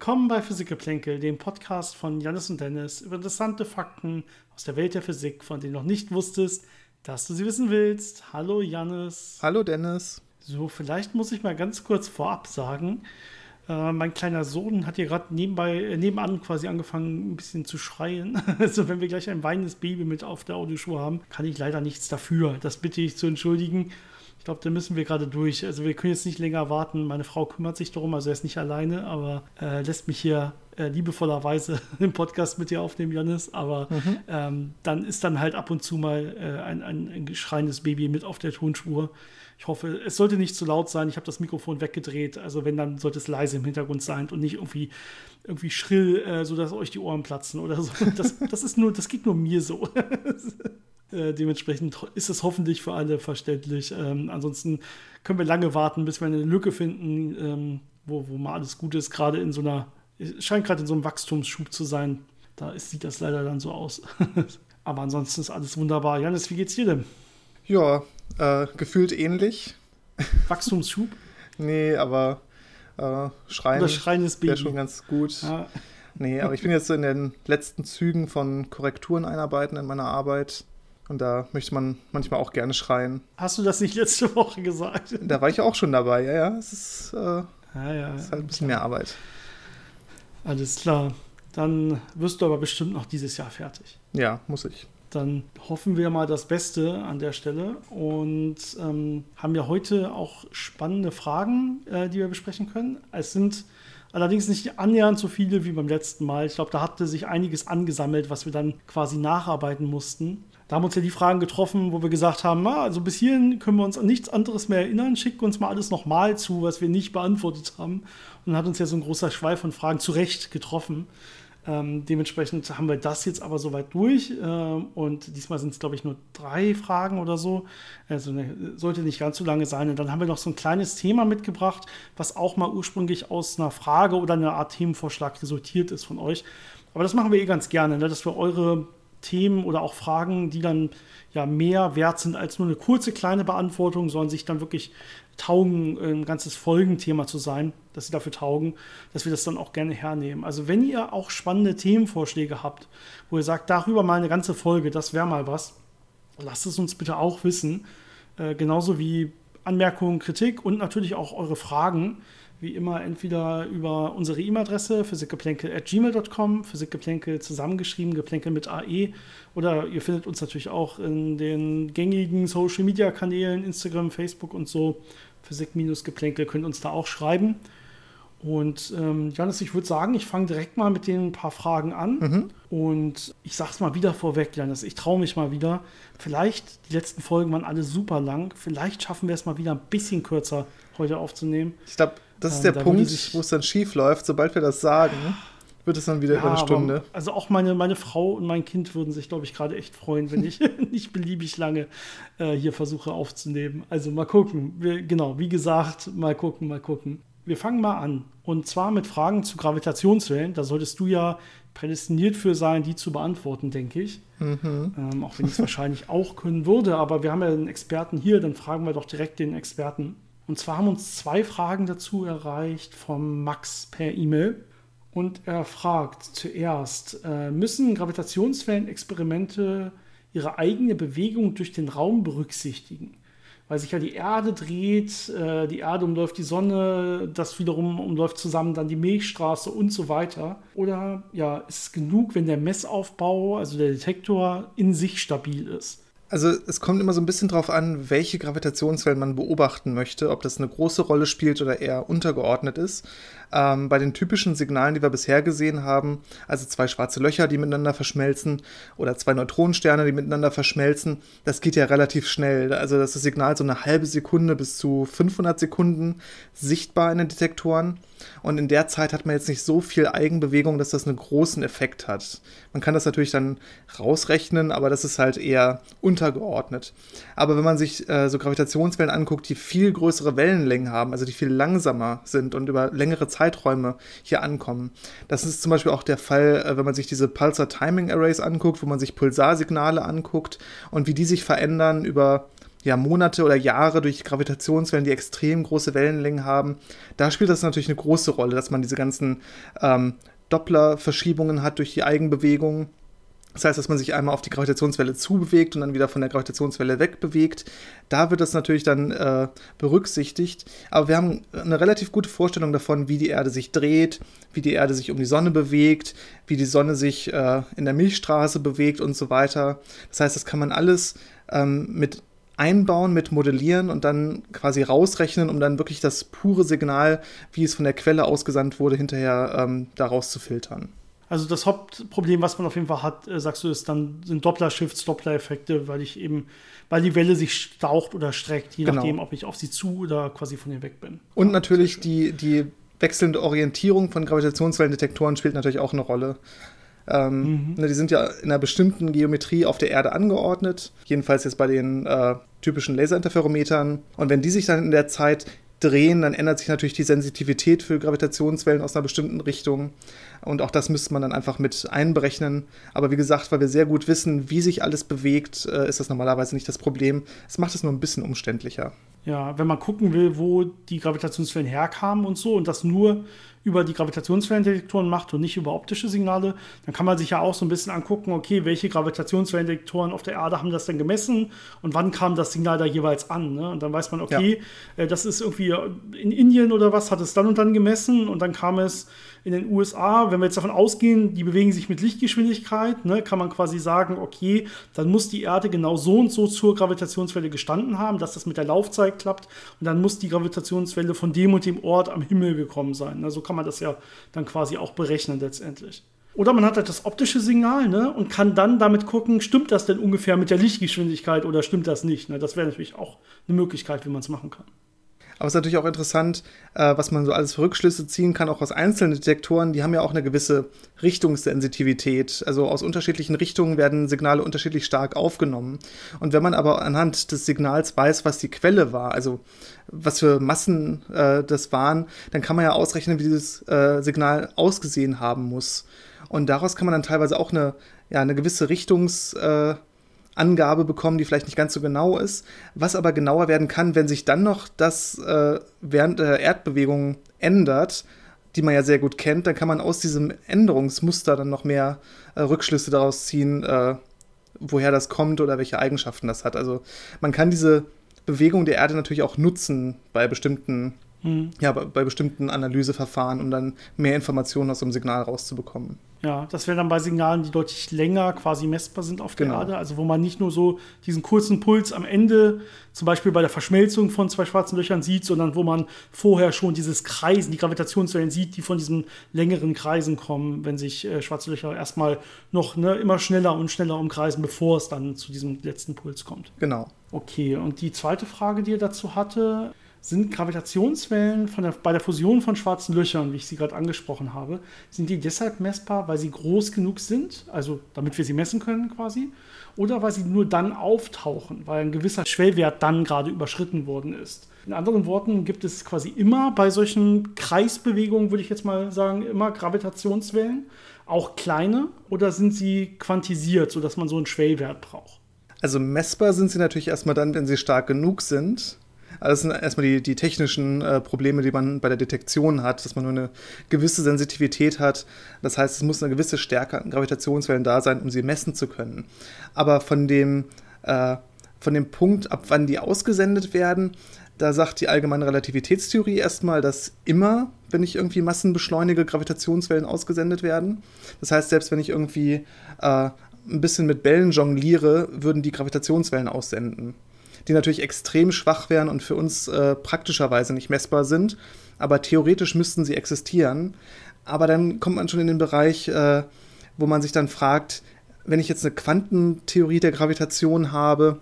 Willkommen bei Physikgeplänkel, dem Podcast von Janis und Dennis über interessante Fakten aus der Welt der Physik, von denen du noch nicht wusstest, dass du sie wissen willst. Hallo Janis. Hallo Dennis. So, vielleicht muss ich mal ganz kurz vorab sagen, äh, mein kleiner Sohn hat hier gerade nebenbei, äh, nebenan quasi angefangen, ein bisschen zu schreien. Also wenn wir gleich ein weinendes Baby mit auf der Audioschule haben, kann ich leider nichts dafür. Das bitte ich zu entschuldigen. Ich glaube, da müssen wir gerade durch. Also wir können jetzt nicht länger warten. Meine Frau kümmert sich darum, also er ist nicht alleine, aber äh, lässt mich hier äh, liebevollerweise im Podcast mit dir aufnehmen, Janis. Aber mhm. ähm, dann ist dann halt ab und zu mal äh, ein, ein, ein schreiendes Baby mit auf der Tonspur. Ich hoffe, es sollte nicht zu laut sein. Ich habe das Mikrofon weggedreht. Also wenn, dann sollte es leise im Hintergrund sein und nicht irgendwie, irgendwie schrill, äh, sodass euch die Ohren platzen oder so. Das, das ist nur, das geht nur mir so. Äh, dementsprechend ist es hoffentlich für alle verständlich. Ähm, ansonsten können wir lange warten, bis wir eine Lücke finden, ähm, wo, wo mal alles gut ist. Gerade in so einer, es scheint gerade in so einem Wachstumsschub zu sein. Da ist, sieht das leider dann so aus. Aber ansonsten ist alles wunderbar. Janis, wie geht's dir denn? Ja, äh, gefühlt ähnlich. Wachstumsschub? nee, aber äh, Schreien, Schreien wäre schon ganz gut. Ja. Nee, aber ich bin jetzt so in den letzten Zügen von Korrekturen einarbeiten in meiner Arbeit. Und da möchte man manchmal auch gerne schreien. Hast du das nicht letzte Woche gesagt? Da war ich auch schon dabei, ja, ja. Es ist, äh, ja, ja, ist halt ein bisschen mehr Arbeit. Alles klar. Dann wirst du aber bestimmt noch dieses Jahr fertig. Ja, muss ich. Dann hoffen wir mal das Beste an der Stelle und ähm, haben ja heute auch spannende Fragen, äh, die wir besprechen können. Es sind allerdings nicht annähernd so viele wie beim letzten Mal. Ich glaube, da hatte sich einiges angesammelt, was wir dann quasi nacharbeiten mussten. Da haben uns ja die Fragen getroffen, wo wir gesagt haben, na, also bis hierhin können wir uns an nichts anderes mehr erinnern, schickt uns mal alles nochmal zu, was wir nicht beantwortet haben. Und dann hat uns ja so ein großer Schweif von Fragen zu Recht getroffen. Ähm, dementsprechend haben wir das jetzt aber soweit durch. Ähm, und diesmal sind es, glaube ich, nur drei Fragen oder so. Also ne, sollte nicht ganz so lange sein. Und dann haben wir noch so ein kleines Thema mitgebracht, was auch mal ursprünglich aus einer Frage oder einer Art Themenvorschlag resultiert ist von euch. Aber das machen wir eh ganz gerne, ne? dass wir eure Themen oder auch Fragen, die dann ja mehr wert sind als nur eine kurze kleine Beantwortung, sondern sich dann wirklich taugen, ein ganzes Folgenthema zu sein, dass sie dafür taugen, dass wir das dann auch gerne hernehmen. Also wenn ihr auch spannende Themenvorschläge habt, wo ihr sagt, darüber mal eine ganze Folge, das wäre mal was, lasst es uns bitte auch wissen. Äh, genauso wie Anmerkungen, Kritik und natürlich auch eure Fragen wie immer entweder über unsere E-Mail-Adresse physikgeplänkel.gmail.com, physikgeplänkel zusammengeschrieben, geplänkel mit AE. Oder ihr findet uns natürlich auch in den gängigen Social-Media-Kanälen, Instagram, Facebook und so. Physik-geplänkel könnt uns da auch schreiben. Und ähm, Janis, ich würde sagen, ich fange direkt mal mit den paar Fragen an. Mhm. Und ich sage es mal wieder vorweg, Janis, ich traue mich mal wieder. Vielleicht, die letzten Folgen waren alle super lang. Vielleicht schaffen wir es mal wieder ein bisschen kürzer heute aufzunehmen. Ich glaube, das ist der da Punkt, wo es dann schief läuft. Sobald wir das sagen, wird es dann wieder ja, über eine Stunde. Aber, also auch meine, meine Frau und mein Kind würden sich, glaube ich, gerade echt freuen, wenn ich nicht beliebig lange äh, hier versuche aufzunehmen. Also mal gucken. Wir, genau, wie gesagt, mal gucken, mal gucken. Wir fangen mal an. Und zwar mit Fragen zu Gravitationswellen. Da solltest du ja prädestiniert für sein, die zu beantworten, denke ich. Mhm. Ähm, auch wenn ich es wahrscheinlich auch können würde. Aber wir haben ja einen Experten hier, dann fragen wir doch direkt den Experten. Und zwar haben uns zwei Fragen dazu erreicht vom Max per E-Mail. Und er fragt zuerst, äh, müssen Gravitationswellenexperimente ihre eigene Bewegung durch den Raum berücksichtigen? Weil sich ja die Erde dreht, äh, die Erde umläuft die Sonne, das wiederum umläuft zusammen dann die Milchstraße und so weiter. Oder ja, ist es genug, wenn der Messaufbau, also der Detektor, in sich stabil ist? Also es kommt immer so ein bisschen drauf an, welche Gravitationswellen man beobachten möchte, ob das eine große Rolle spielt oder eher untergeordnet ist. Ähm, bei den typischen Signalen, die wir bisher gesehen haben, also zwei schwarze Löcher, die miteinander verschmelzen oder zwei Neutronensterne, die miteinander verschmelzen, das geht ja relativ schnell. Also das Signal so eine halbe Sekunde bis zu 500 Sekunden sichtbar in den Detektoren. Und in der Zeit hat man jetzt nicht so viel Eigenbewegung, dass das einen großen Effekt hat. Man kann das natürlich dann rausrechnen, aber das ist halt eher untergeordnet. Aber wenn man sich äh, so Gravitationswellen anguckt, die viel größere Wellenlängen haben, also die viel langsamer sind und über längere Zeiträume hier ankommen. Das ist zum Beispiel auch der Fall, äh, wenn man sich diese Pulsar Timing Arrays anguckt, wo man sich Pulsarsignale anguckt und wie die sich verändern über ja, Monate oder Jahre durch Gravitationswellen, die extrem große Wellenlängen haben. Da spielt das natürlich eine große Rolle, dass man diese ganzen ähm, Doppler-Verschiebungen hat durch die Eigenbewegung. Das heißt, dass man sich einmal auf die Gravitationswelle zubewegt und dann wieder von der Gravitationswelle wegbewegt. Da wird das natürlich dann äh, berücksichtigt. Aber wir haben eine relativ gute Vorstellung davon, wie die Erde sich dreht, wie die Erde sich um die Sonne bewegt, wie die Sonne sich äh, in der Milchstraße bewegt und so weiter. Das heißt, das kann man alles ähm, mit einbauen, mit modellieren und dann quasi rausrechnen, um dann wirklich das pure Signal, wie es von der Quelle ausgesandt wurde, hinterher ähm, daraus zu filtern. Also das Hauptproblem, was man auf jeden Fall hat, äh, sagst du, ist dann sind Doppler-Shifts, Doppler-Effekte, weil ich eben, weil die Welle sich staucht oder streckt, je genau. nachdem, ob ich auf sie zu oder quasi von ihr weg bin. Und ja, natürlich die, die wechselnde Orientierung von Gravitationswellendetektoren spielt natürlich auch eine Rolle. Ähm, mhm. ne, die sind ja in einer bestimmten Geometrie auf der Erde angeordnet, jedenfalls jetzt bei den äh, typischen Laserinterferometern. Und wenn die sich dann in der Zeit drehen, dann ändert sich natürlich die Sensitivität für Gravitationswellen aus einer bestimmten Richtung. Und auch das müsste man dann einfach mit einberechnen. Aber wie gesagt, weil wir sehr gut wissen, wie sich alles bewegt, äh, ist das normalerweise nicht das Problem. Es macht es nur ein bisschen umständlicher. Ja, wenn man gucken will, wo die Gravitationswellen herkamen und so und das nur über die Gravitationswellendetektoren macht und nicht über optische Signale, dann kann man sich ja auch so ein bisschen angucken, okay, welche Gravitationswellendetektoren auf der Erde haben das denn gemessen und wann kam das Signal da jeweils an. Ne? Und dann weiß man, okay, ja. äh, das ist irgendwie in Indien oder was, hat es dann und dann gemessen und dann kam es in den USA, wenn wir jetzt davon ausgehen, die bewegen sich mit Lichtgeschwindigkeit, ne, kann man quasi sagen, okay, dann muss die Erde genau so und so zur Gravitationswelle gestanden haben, dass das mit der Laufzeit klappt und dann muss die Gravitationswelle von dem und dem Ort am Himmel gekommen sein. Ne? So kann man das ja dann quasi auch berechnen letztendlich. Oder man hat halt das optische Signal ne, und kann dann damit gucken, stimmt das denn ungefähr mit der Lichtgeschwindigkeit oder stimmt das nicht. Ne? Das wäre natürlich auch eine Möglichkeit, wie man es machen kann. Aber es ist natürlich auch interessant, äh, was man so alles für Rückschlüsse ziehen kann, auch aus einzelnen Detektoren. Die haben ja auch eine gewisse Richtungssensitivität. Also aus unterschiedlichen Richtungen werden Signale unterschiedlich stark aufgenommen. Und wenn man aber anhand des Signals weiß, was die Quelle war, also was für Massen äh, das waren, dann kann man ja ausrechnen, wie dieses äh, Signal ausgesehen haben muss. Und daraus kann man dann teilweise auch eine, ja, eine gewisse Richtungs- äh, Angabe bekommen, die vielleicht nicht ganz so genau ist, was aber genauer werden kann, wenn sich dann noch das äh, während der Erdbewegung ändert, die man ja sehr gut kennt, dann kann man aus diesem Änderungsmuster dann noch mehr äh, Rückschlüsse daraus ziehen, äh, woher das kommt oder welche Eigenschaften das hat. Also man kann diese Bewegung der Erde natürlich auch nutzen bei bestimmten Mhm. Ja, bei, bei, bestimmten Analyseverfahren, um dann mehr Informationen aus dem Signal rauszubekommen. Ja, das wäre dann bei Signalen, die deutlich länger quasi messbar sind auf der genau. Erde, also wo man nicht nur so diesen kurzen Puls am Ende, zum Beispiel bei der Verschmelzung von zwei schwarzen Löchern sieht, sondern wo man vorher schon dieses Kreisen, die Gravitationswellen sieht, die von diesen längeren Kreisen kommen, wenn sich äh, schwarze Löcher erstmal noch ne, immer schneller und schneller umkreisen, bevor es dann zu diesem letzten Puls kommt. Genau. Okay, und die zweite Frage, die er dazu hatte, sind Gravitationswellen der, bei der Fusion von schwarzen Löchern, wie ich sie gerade angesprochen habe, sind die deshalb messbar, weil sie groß genug sind, also damit wir sie messen können quasi, oder weil sie nur dann auftauchen, weil ein gewisser Schwellwert dann gerade überschritten worden ist. In anderen Worten gibt es quasi immer bei solchen Kreisbewegungen, würde ich jetzt mal sagen, immer Gravitationswellen, auch kleine, oder sind sie quantisiert, sodass man so einen Schwellwert braucht? Also messbar sind sie natürlich erstmal dann, wenn sie stark genug sind. Also das sind erstmal die, die technischen äh, Probleme, die man bei der Detektion hat, dass man nur eine gewisse Sensitivität hat. Das heißt, es muss eine gewisse Stärke an Gravitationswellen da sein, um sie messen zu können. Aber von dem, äh, von dem Punkt, ab wann die ausgesendet werden, da sagt die allgemeine Relativitätstheorie erstmal, dass immer, wenn ich irgendwie Massen beschleunige, Gravitationswellen ausgesendet werden. Das heißt, selbst wenn ich irgendwie äh, ein bisschen mit Bällen jongliere, würden die Gravitationswellen aussenden die natürlich extrem schwach wären und für uns äh, praktischerweise nicht messbar sind. Aber theoretisch müssten sie existieren. Aber dann kommt man schon in den Bereich, äh, wo man sich dann fragt, wenn ich jetzt eine Quantentheorie der Gravitation habe,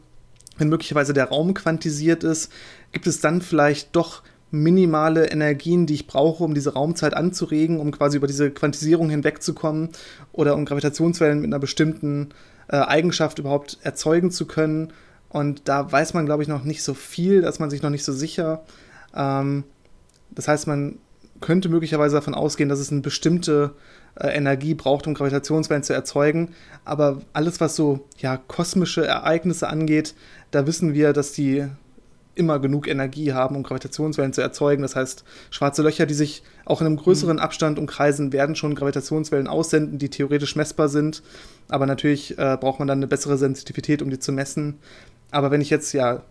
wenn möglicherweise der Raum quantisiert ist, gibt es dann vielleicht doch minimale Energien, die ich brauche, um diese Raumzeit anzuregen, um quasi über diese Quantisierung hinwegzukommen oder um Gravitationswellen mit einer bestimmten äh, Eigenschaft überhaupt erzeugen zu können. Und da weiß man, glaube ich, noch nicht so viel, dass man sich noch nicht so sicher. Ähm, das heißt, man könnte möglicherweise davon ausgehen, dass es eine bestimmte äh, Energie braucht, um Gravitationswellen zu erzeugen. Aber alles, was so ja, kosmische Ereignisse angeht, da wissen wir, dass die immer genug Energie haben, um Gravitationswellen zu erzeugen. Das heißt, schwarze Löcher, die sich auch in einem größeren mhm. Abstand umkreisen, werden schon Gravitationswellen aussenden, die theoretisch messbar sind. Aber natürlich äh, braucht man dann eine bessere Sensitivität, um die zu messen. Aber wenn ich jetzt ja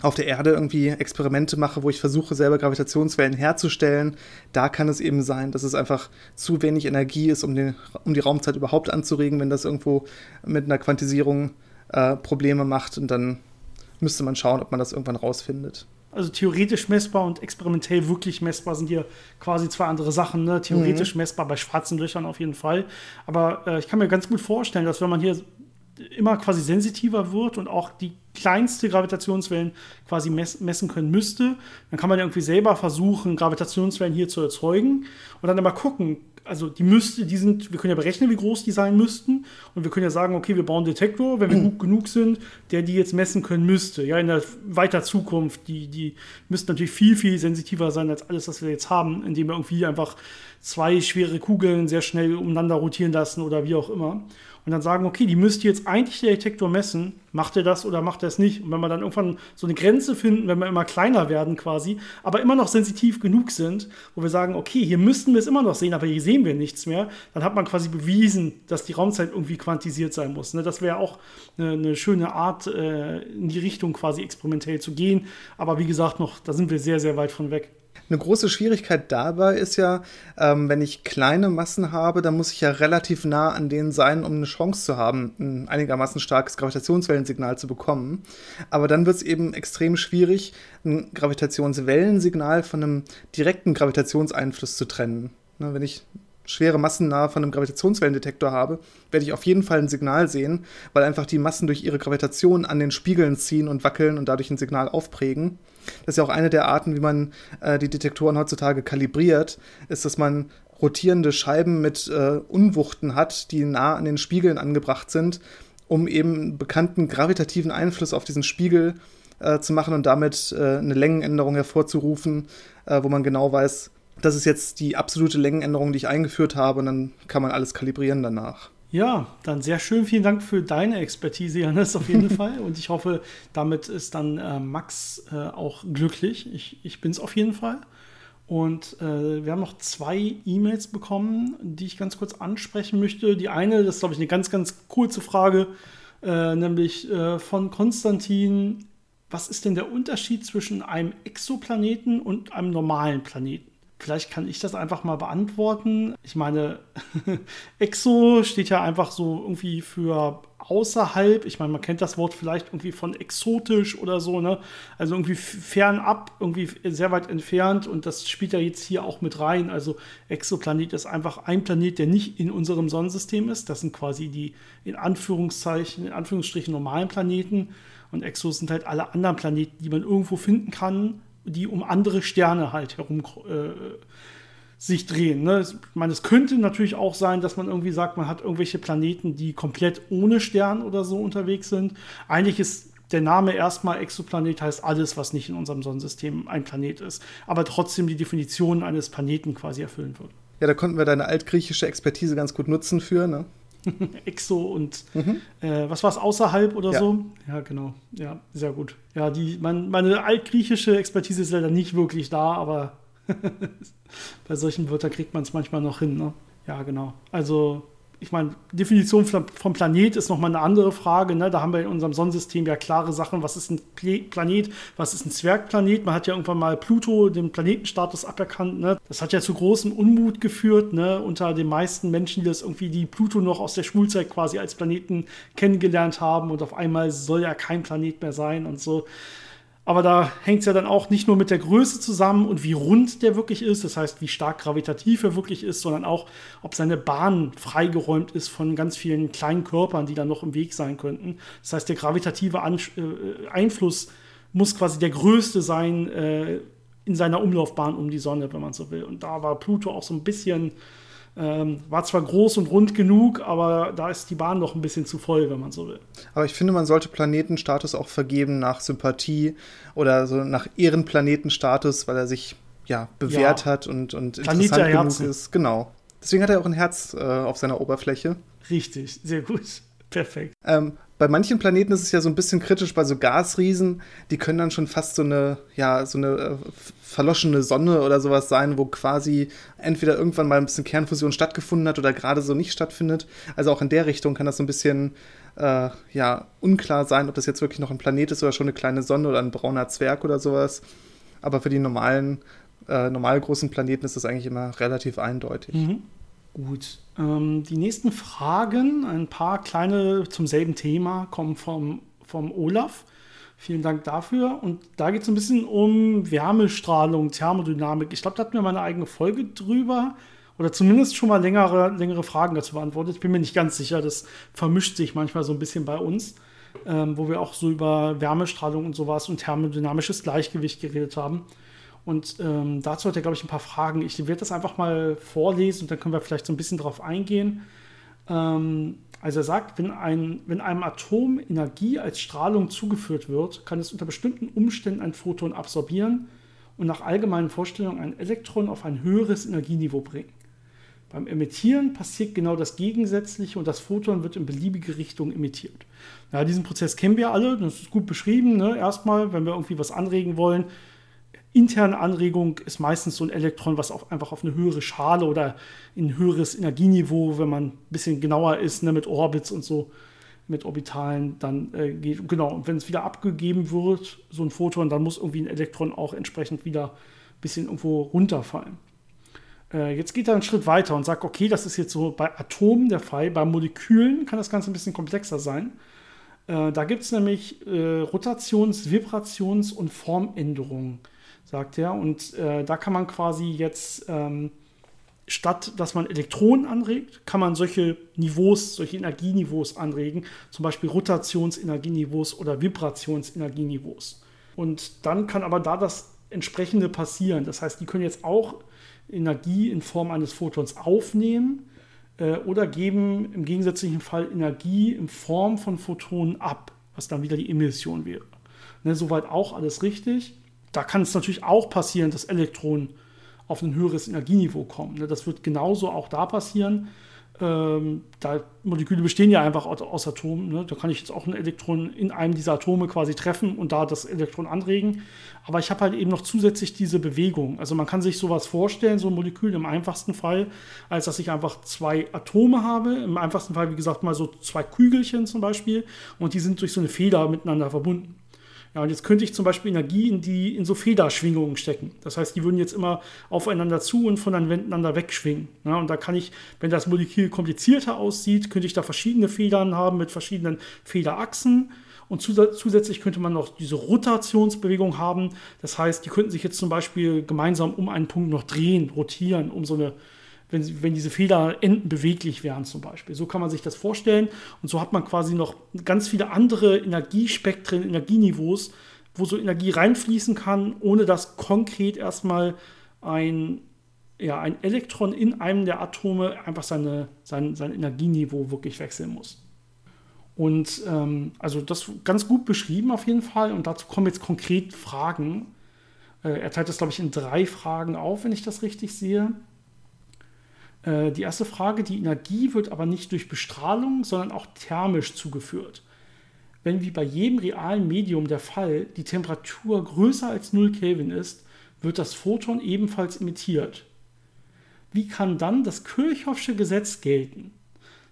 auf der Erde irgendwie Experimente mache, wo ich versuche, selber Gravitationswellen herzustellen, da kann es eben sein, dass es einfach zu wenig Energie ist, um, den, um die Raumzeit überhaupt anzuregen, wenn das irgendwo mit einer Quantisierung äh, Probleme macht. Und dann müsste man schauen, ob man das irgendwann rausfindet. Also theoretisch messbar und experimentell wirklich messbar sind hier quasi zwei andere Sachen. Ne? Theoretisch mhm. messbar bei schwarzen Löchern auf jeden Fall. Aber äh, ich kann mir ganz gut vorstellen, dass wenn man hier immer quasi sensitiver wird und auch die kleinste Gravitationswellen quasi mess messen können müsste, dann kann man irgendwie selber versuchen, Gravitationswellen hier zu erzeugen und dann aber gucken, also die müsste, die sind, wir können ja berechnen, wie groß die sein müssten. Und wir können ja sagen, okay, wir bauen einen Detektor, wenn wir gut genug sind, der die jetzt messen können müsste. Ja, in der weiter Zukunft, die, die müssten natürlich viel, viel sensitiver sein als alles, was wir jetzt haben, indem wir irgendwie einfach zwei schwere Kugeln sehr schnell umeinander rotieren lassen oder wie auch immer und dann sagen, okay, die müsste jetzt eigentlich der Detektor messen, macht er das oder macht er es nicht? Und wenn wir dann irgendwann so eine Grenze finden, wenn wir immer kleiner werden quasi, aber immer noch sensitiv genug sind, wo wir sagen, okay, hier müssten wir es immer noch sehen, aber hier sehen wir nichts mehr, dann hat man quasi bewiesen, dass die Raumzeit irgendwie quantisiert sein muss. Ne? Das wäre auch eine, schöne Art, äh, in die Richtung quasi experimentell zu gehen. Aber wie gesagt, noch, da sind wir sehr, sehr weit von weg. Eine große Schwierigkeit dabei ist ja, ähm, wenn ich kleine Massen habe, dann muss ich ja relativ nah an denen sein, um eine Chance zu haben, ein einigermaßen starkes Gravitationswellensignal zu bekommen. Aber dann wird es eben extrem schwierig, ein Gravitationswellensignal von einem direkten Gravitationseinfluss zu trennen. Ne, wenn ich schwere Massen nahe von einem Gravitationswellendetektor habe, werde ich auf jeden Fall ein Signal sehen, weil einfach die Massen durch ihre Gravitation an den Spiegeln ziehen und wackeln und dadurch ein Signal aufprägen. Das ist ja auch eine der Arten, wie man äh, die Detektoren heutzutage kalibriert, ist, dass man rotierende Scheiben mit äh, Unwuchten hat, die nah an den Spiegeln angebracht sind, um eben einen bekannten gravitativen Einfluss auf diesen Spiegel äh, zu machen und damit äh, eine Längenänderung hervorzurufen, äh, wo man genau weiß, das ist jetzt die absolute Längenänderung, die ich eingeführt habe, und dann kann man alles kalibrieren danach. Ja, dann sehr schön. Vielen Dank für deine Expertise, Janis, auf jeden Fall. Und ich hoffe, damit ist dann äh, Max äh, auch glücklich. Ich, ich bin es auf jeden Fall. Und äh, wir haben noch zwei E-Mails bekommen, die ich ganz kurz ansprechen möchte. Die eine, das ist, glaube ich, eine ganz, ganz kurze Frage, äh, nämlich äh, von Konstantin. Was ist denn der Unterschied zwischen einem Exoplaneten und einem normalen Planeten? Vielleicht kann ich das einfach mal beantworten. Ich meine, Exo steht ja einfach so irgendwie für außerhalb. Ich meine, man kennt das Wort vielleicht irgendwie von exotisch oder so, ne? Also irgendwie fernab, irgendwie sehr weit entfernt und das spielt ja jetzt hier auch mit rein. Also Exoplanet ist einfach ein Planet, der nicht in unserem Sonnensystem ist. Das sind quasi die in Anführungszeichen, in Anführungsstrichen normalen Planeten und Exos sind halt alle anderen Planeten, die man irgendwo finden kann, die um andere Sterne halt herum äh, sich drehen. Ne? Ich meine, es könnte natürlich auch sein, dass man irgendwie sagt, man hat irgendwelche Planeten, die komplett ohne Stern oder so unterwegs sind. Eigentlich ist der Name erstmal Exoplanet heißt alles, was nicht in unserem Sonnensystem ein Planet ist, aber trotzdem die Definition eines Planeten quasi erfüllen würde. Ja, da konnten wir deine altgriechische Expertise ganz gut nutzen für, ne? Exo und mhm. äh, was war es, außerhalb oder ja. so? Ja, genau. Ja, sehr gut. Ja, die, mein, meine altgriechische Expertise ist leider nicht wirklich da, aber bei solchen Wörtern kriegt man es manchmal noch hin. Ne? Ja, genau. Also ich meine, Definition vom Planet ist nochmal eine andere Frage. Ne? Da haben wir in unserem Sonnensystem ja klare Sachen. Was ist ein Planet? Was ist ein Zwergplanet? Man hat ja irgendwann mal Pluto den Planetenstatus aberkannt. Ne? Das hat ja zu großem Unmut geführt ne? unter den meisten Menschen, die das irgendwie die Pluto noch aus der Schulzeit quasi als Planeten kennengelernt haben. Und auf einmal soll ja kein Planet mehr sein und so. Aber da hängt es ja dann auch nicht nur mit der Größe zusammen und wie rund der wirklich ist, das heißt, wie stark gravitativ er wirklich ist, sondern auch, ob seine Bahn freigeräumt ist von ganz vielen kleinen Körpern, die dann noch im Weg sein könnten. Das heißt, der gravitative An äh, Einfluss muss quasi der größte sein äh, in seiner Umlaufbahn um die Sonne, wenn man so will. Und da war Pluto auch so ein bisschen ähm, war zwar groß und rund genug, aber da ist die Bahn noch ein bisschen zu voll, wenn man so will. Aber ich finde, man sollte Planetenstatus auch vergeben nach Sympathie oder so nach Ehrenplanetenstatus, weil er sich ja, bewährt ja. hat und, und interessant genug Herzen. ist. Genau. Deswegen hat er auch ein Herz äh, auf seiner Oberfläche. Richtig, sehr gut. Perfekt. Ähm, bei manchen Planeten ist es ja so ein bisschen kritisch, bei so Gasriesen, die können dann schon fast so eine, ja, so eine äh, verloschene Sonne oder sowas sein, wo quasi entweder irgendwann mal ein bisschen Kernfusion stattgefunden hat oder gerade so nicht stattfindet. Also auch in der Richtung kann das so ein bisschen äh, ja, unklar sein, ob das jetzt wirklich noch ein Planet ist oder schon eine kleine Sonne oder ein brauner Zwerg oder sowas. Aber für die normalen, äh, normal großen Planeten ist das eigentlich immer relativ eindeutig. Mhm. Gut. Ähm, die nächsten Fragen, ein paar kleine zum selben Thema, kommen vom, vom Olaf. Vielen Dank dafür. Und da geht es ein bisschen um Wärmestrahlung, Thermodynamik. Ich glaube, da hatten wir mal eine eigene Folge drüber. Oder zumindest schon mal längere, längere Fragen dazu beantwortet. Ich bin mir nicht ganz sicher. Das vermischt sich manchmal so ein bisschen bei uns, ähm, wo wir auch so über Wärmestrahlung und sowas und thermodynamisches Gleichgewicht geredet haben. Und ähm, dazu hat er, glaube ich, ein paar Fragen. Ich werde das einfach mal vorlesen und dann können wir vielleicht so ein bisschen drauf eingehen. Ähm, also er sagt, wenn, ein, wenn einem Atom Energie als Strahlung zugeführt wird, kann es unter bestimmten Umständen ein Photon absorbieren und nach allgemeinen Vorstellungen ein Elektron auf ein höheres Energieniveau bringen. Beim Emittieren passiert genau das Gegensätzliche und das Photon wird in beliebige Richtungen emittiert. Ja, diesen Prozess kennen wir alle, das ist gut beschrieben. Ne? Erstmal, wenn wir irgendwie was anregen wollen, interne Anregung ist meistens so ein Elektron, was auf, einfach auf eine höhere Schale oder ein höheres Energieniveau, wenn man ein bisschen genauer ist, ne, mit Orbits und so, mit Orbitalen, dann äh, geht. Genau, und wenn es wieder abgegeben wird, so ein Photon, dann muss irgendwie ein Elektron auch entsprechend wieder ein bisschen irgendwo runterfallen. Äh, jetzt geht er einen Schritt weiter und sagt, okay, das ist jetzt so bei Atomen der Fall, bei Molekülen kann das Ganze ein bisschen komplexer sein. Äh, da gibt es nämlich äh, Rotations-, Vibrations- und Formänderungen sagt er. Und äh, da kann man quasi jetzt, ähm, statt dass man Elektronen anregt, kann man solche Niveaus, solche Energieniveaus anregen, zum Beispiel Rotationsenergieniveaus oder Vibrationsenergieniveaus. Und dann kann aber da das entsprechende passieren. Das heißt, die können jetzt auch Energie in Form eines Photons aufnehmen äh, oder geben im gegensätzlichen Fall Energie in Form von Photonen ab, was dann wieder die Emission wäre. Ne, soweit auch alles richtig da kann es natürlich auch passieren, dass Elektronen auf ein höheres Energieniveau kommen. Ne? Das wird genauso auch da passieren. Ähm, da Moleküle bestehen ja einfach aus Atomen. Ne? Da kann ich jetzt auch ein Elektron in einem dieser Atome quasi treffen und da das Elektron anregen. Aber ich habe halt eben noch zusätzlich diese Bewegung. Also man kann sich sowas vorstellen, so ein Molekül im einfachsten Fall, als dass ich einfach zwei Atome habe. Im einfachsten Fall, wie gesagt, mal so zwei Kügelchen zum Beispiel. Und die sind durch so eine Feder miteinander verbunden. Ja, und jetzt könnte ich zum Beispiel Energie in die in so Federschwingungen stecken. Das heißt, die würden jetzt immer aufeinander zu und voneinander wegschwingen. Ja, und da kann ich, wenn das Molekül komplizierter aussieht, könnte ich da verschiedene Federn haben mit verschiedenen Federachsen. Und zusätzlich könnte man noch diese Rotationsbewegung haben. Das heißt, die könnten sich jetzt zum Beispiel gemeinsam um einen Punkt noch drehen, rotieren, um so eine wenn, wenn diese Federenden beweglich wären zum Beispiel. So kann man sich das vorstellen. Und so hat man quasi noch ganz viele andere Energiespektren, Energieniveaus, wo so Energie reinfließen kann, ohne dass konkret erstmal ein, ja, ein Elektron in einem der Atome einfach seine, sein, sein Energieniveau wirklich wechseln muss. Und ähm, also das ganz gut beschrieben auf jeden Fall. Und dazu kommen jetzt konkret Fragen. Äh, er teilt das, glaube ich, in drei Fragen auf, wenn ich das richtig sehe. Äh, die erste Frage, die Energie wird aber nicht durch Bestrahlung, sondern auch thermisch zugeführt. Wenn wie bei jedem realen Medium der Fall die Temperatur größer als 0 Kelvin ist, wird das Photon ebenfalls emittiert. Wie kann dann das Kirchhoffsche Gesetz gelten?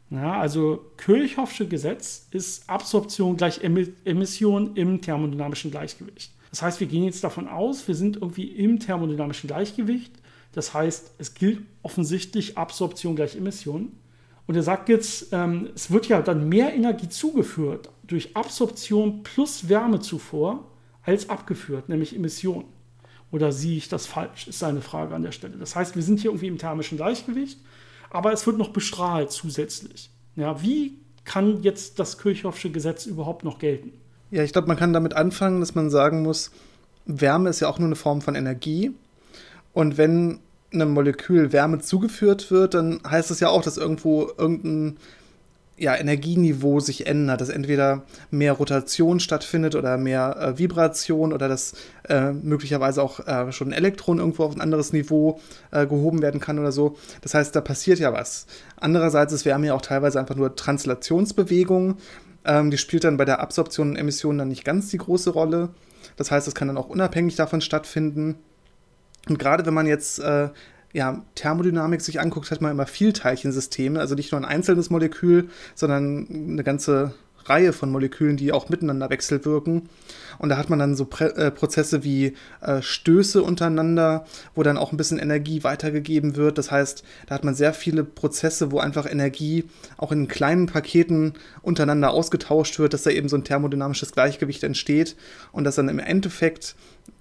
Na, also Kirchhoffsche Gesetz ist Absorption gleich Emission im thermodynamischen Gleichgewicht. Das heißt, wir gehen jetzt davon aus, wir sind irgendwie im thermodynamischen Gleichgewicht das heißt, es gilt offensichtlich Absorption gleich Emission. Und er sagt jetzt, ähm, es wird ja dann mehr Energie zugeführt durch Absorption plus Wärmezufuhr als abgeführt, nämlich Emission. Oder sehe ich das falsch, ist seine Frage an der Stelle. Das heißt, wir sind hier irgendwie im thermischen Gleichgewicht, aber es wird noch bestrahlt zusätzlich. Ja, wie kann jetzt das Kirchhoffsche Gesetz überhaupt noch gelten? Ja, ich glaube, man kann damit anfangen, dass man sagen muss, Wärme ist ja auch nur eine Form von Energie. Und wenn einem Molekül Wärme zugeführt wird, dann heißt das ja auch, dass irgendwo irgendein ja, Energieniveau sich ändert, dass entweder mehr Rotation stattfindet oder mehr äh, Vibration oder dass äh, möglicherweise auch äh, schon ein Elektron irgendwo auf ein anderes Niveau äh, gehoben werden kann oder so. Das heißt, da passiert ja was. Andererseits ist Wärme ja auch teilweise einfach nur Translationsbewegung. Ähm, die spielt dann bei der Absorption und Emission dann nicht ganz die große Rolle. Das heißt, es kann dann auch unabhängig davon stattfinden. Und gerade wenn man jetzt äh, ja, Thermodynamik sich anguckt, hat man immer Vielteilchensysteme, also nicht nur ein einzelnes Molekül, sondern eine ganze Reihe von Molekülen, die auch miteinander wechselwirken. Und da hat man dann so Prä äh, Prozesse wie äh, Stöße untereinander, wo dann auch ein bisschen Energie weitergegeben wird. Das heißt, da hat man sehr viele Prozesse, wo einfach Energie auch in kleinen Paketen untereinander ausgetauscht wird, dass da eben so ein thermodynamisches Gleichgewicht entsteht und dass dann im Endeffekt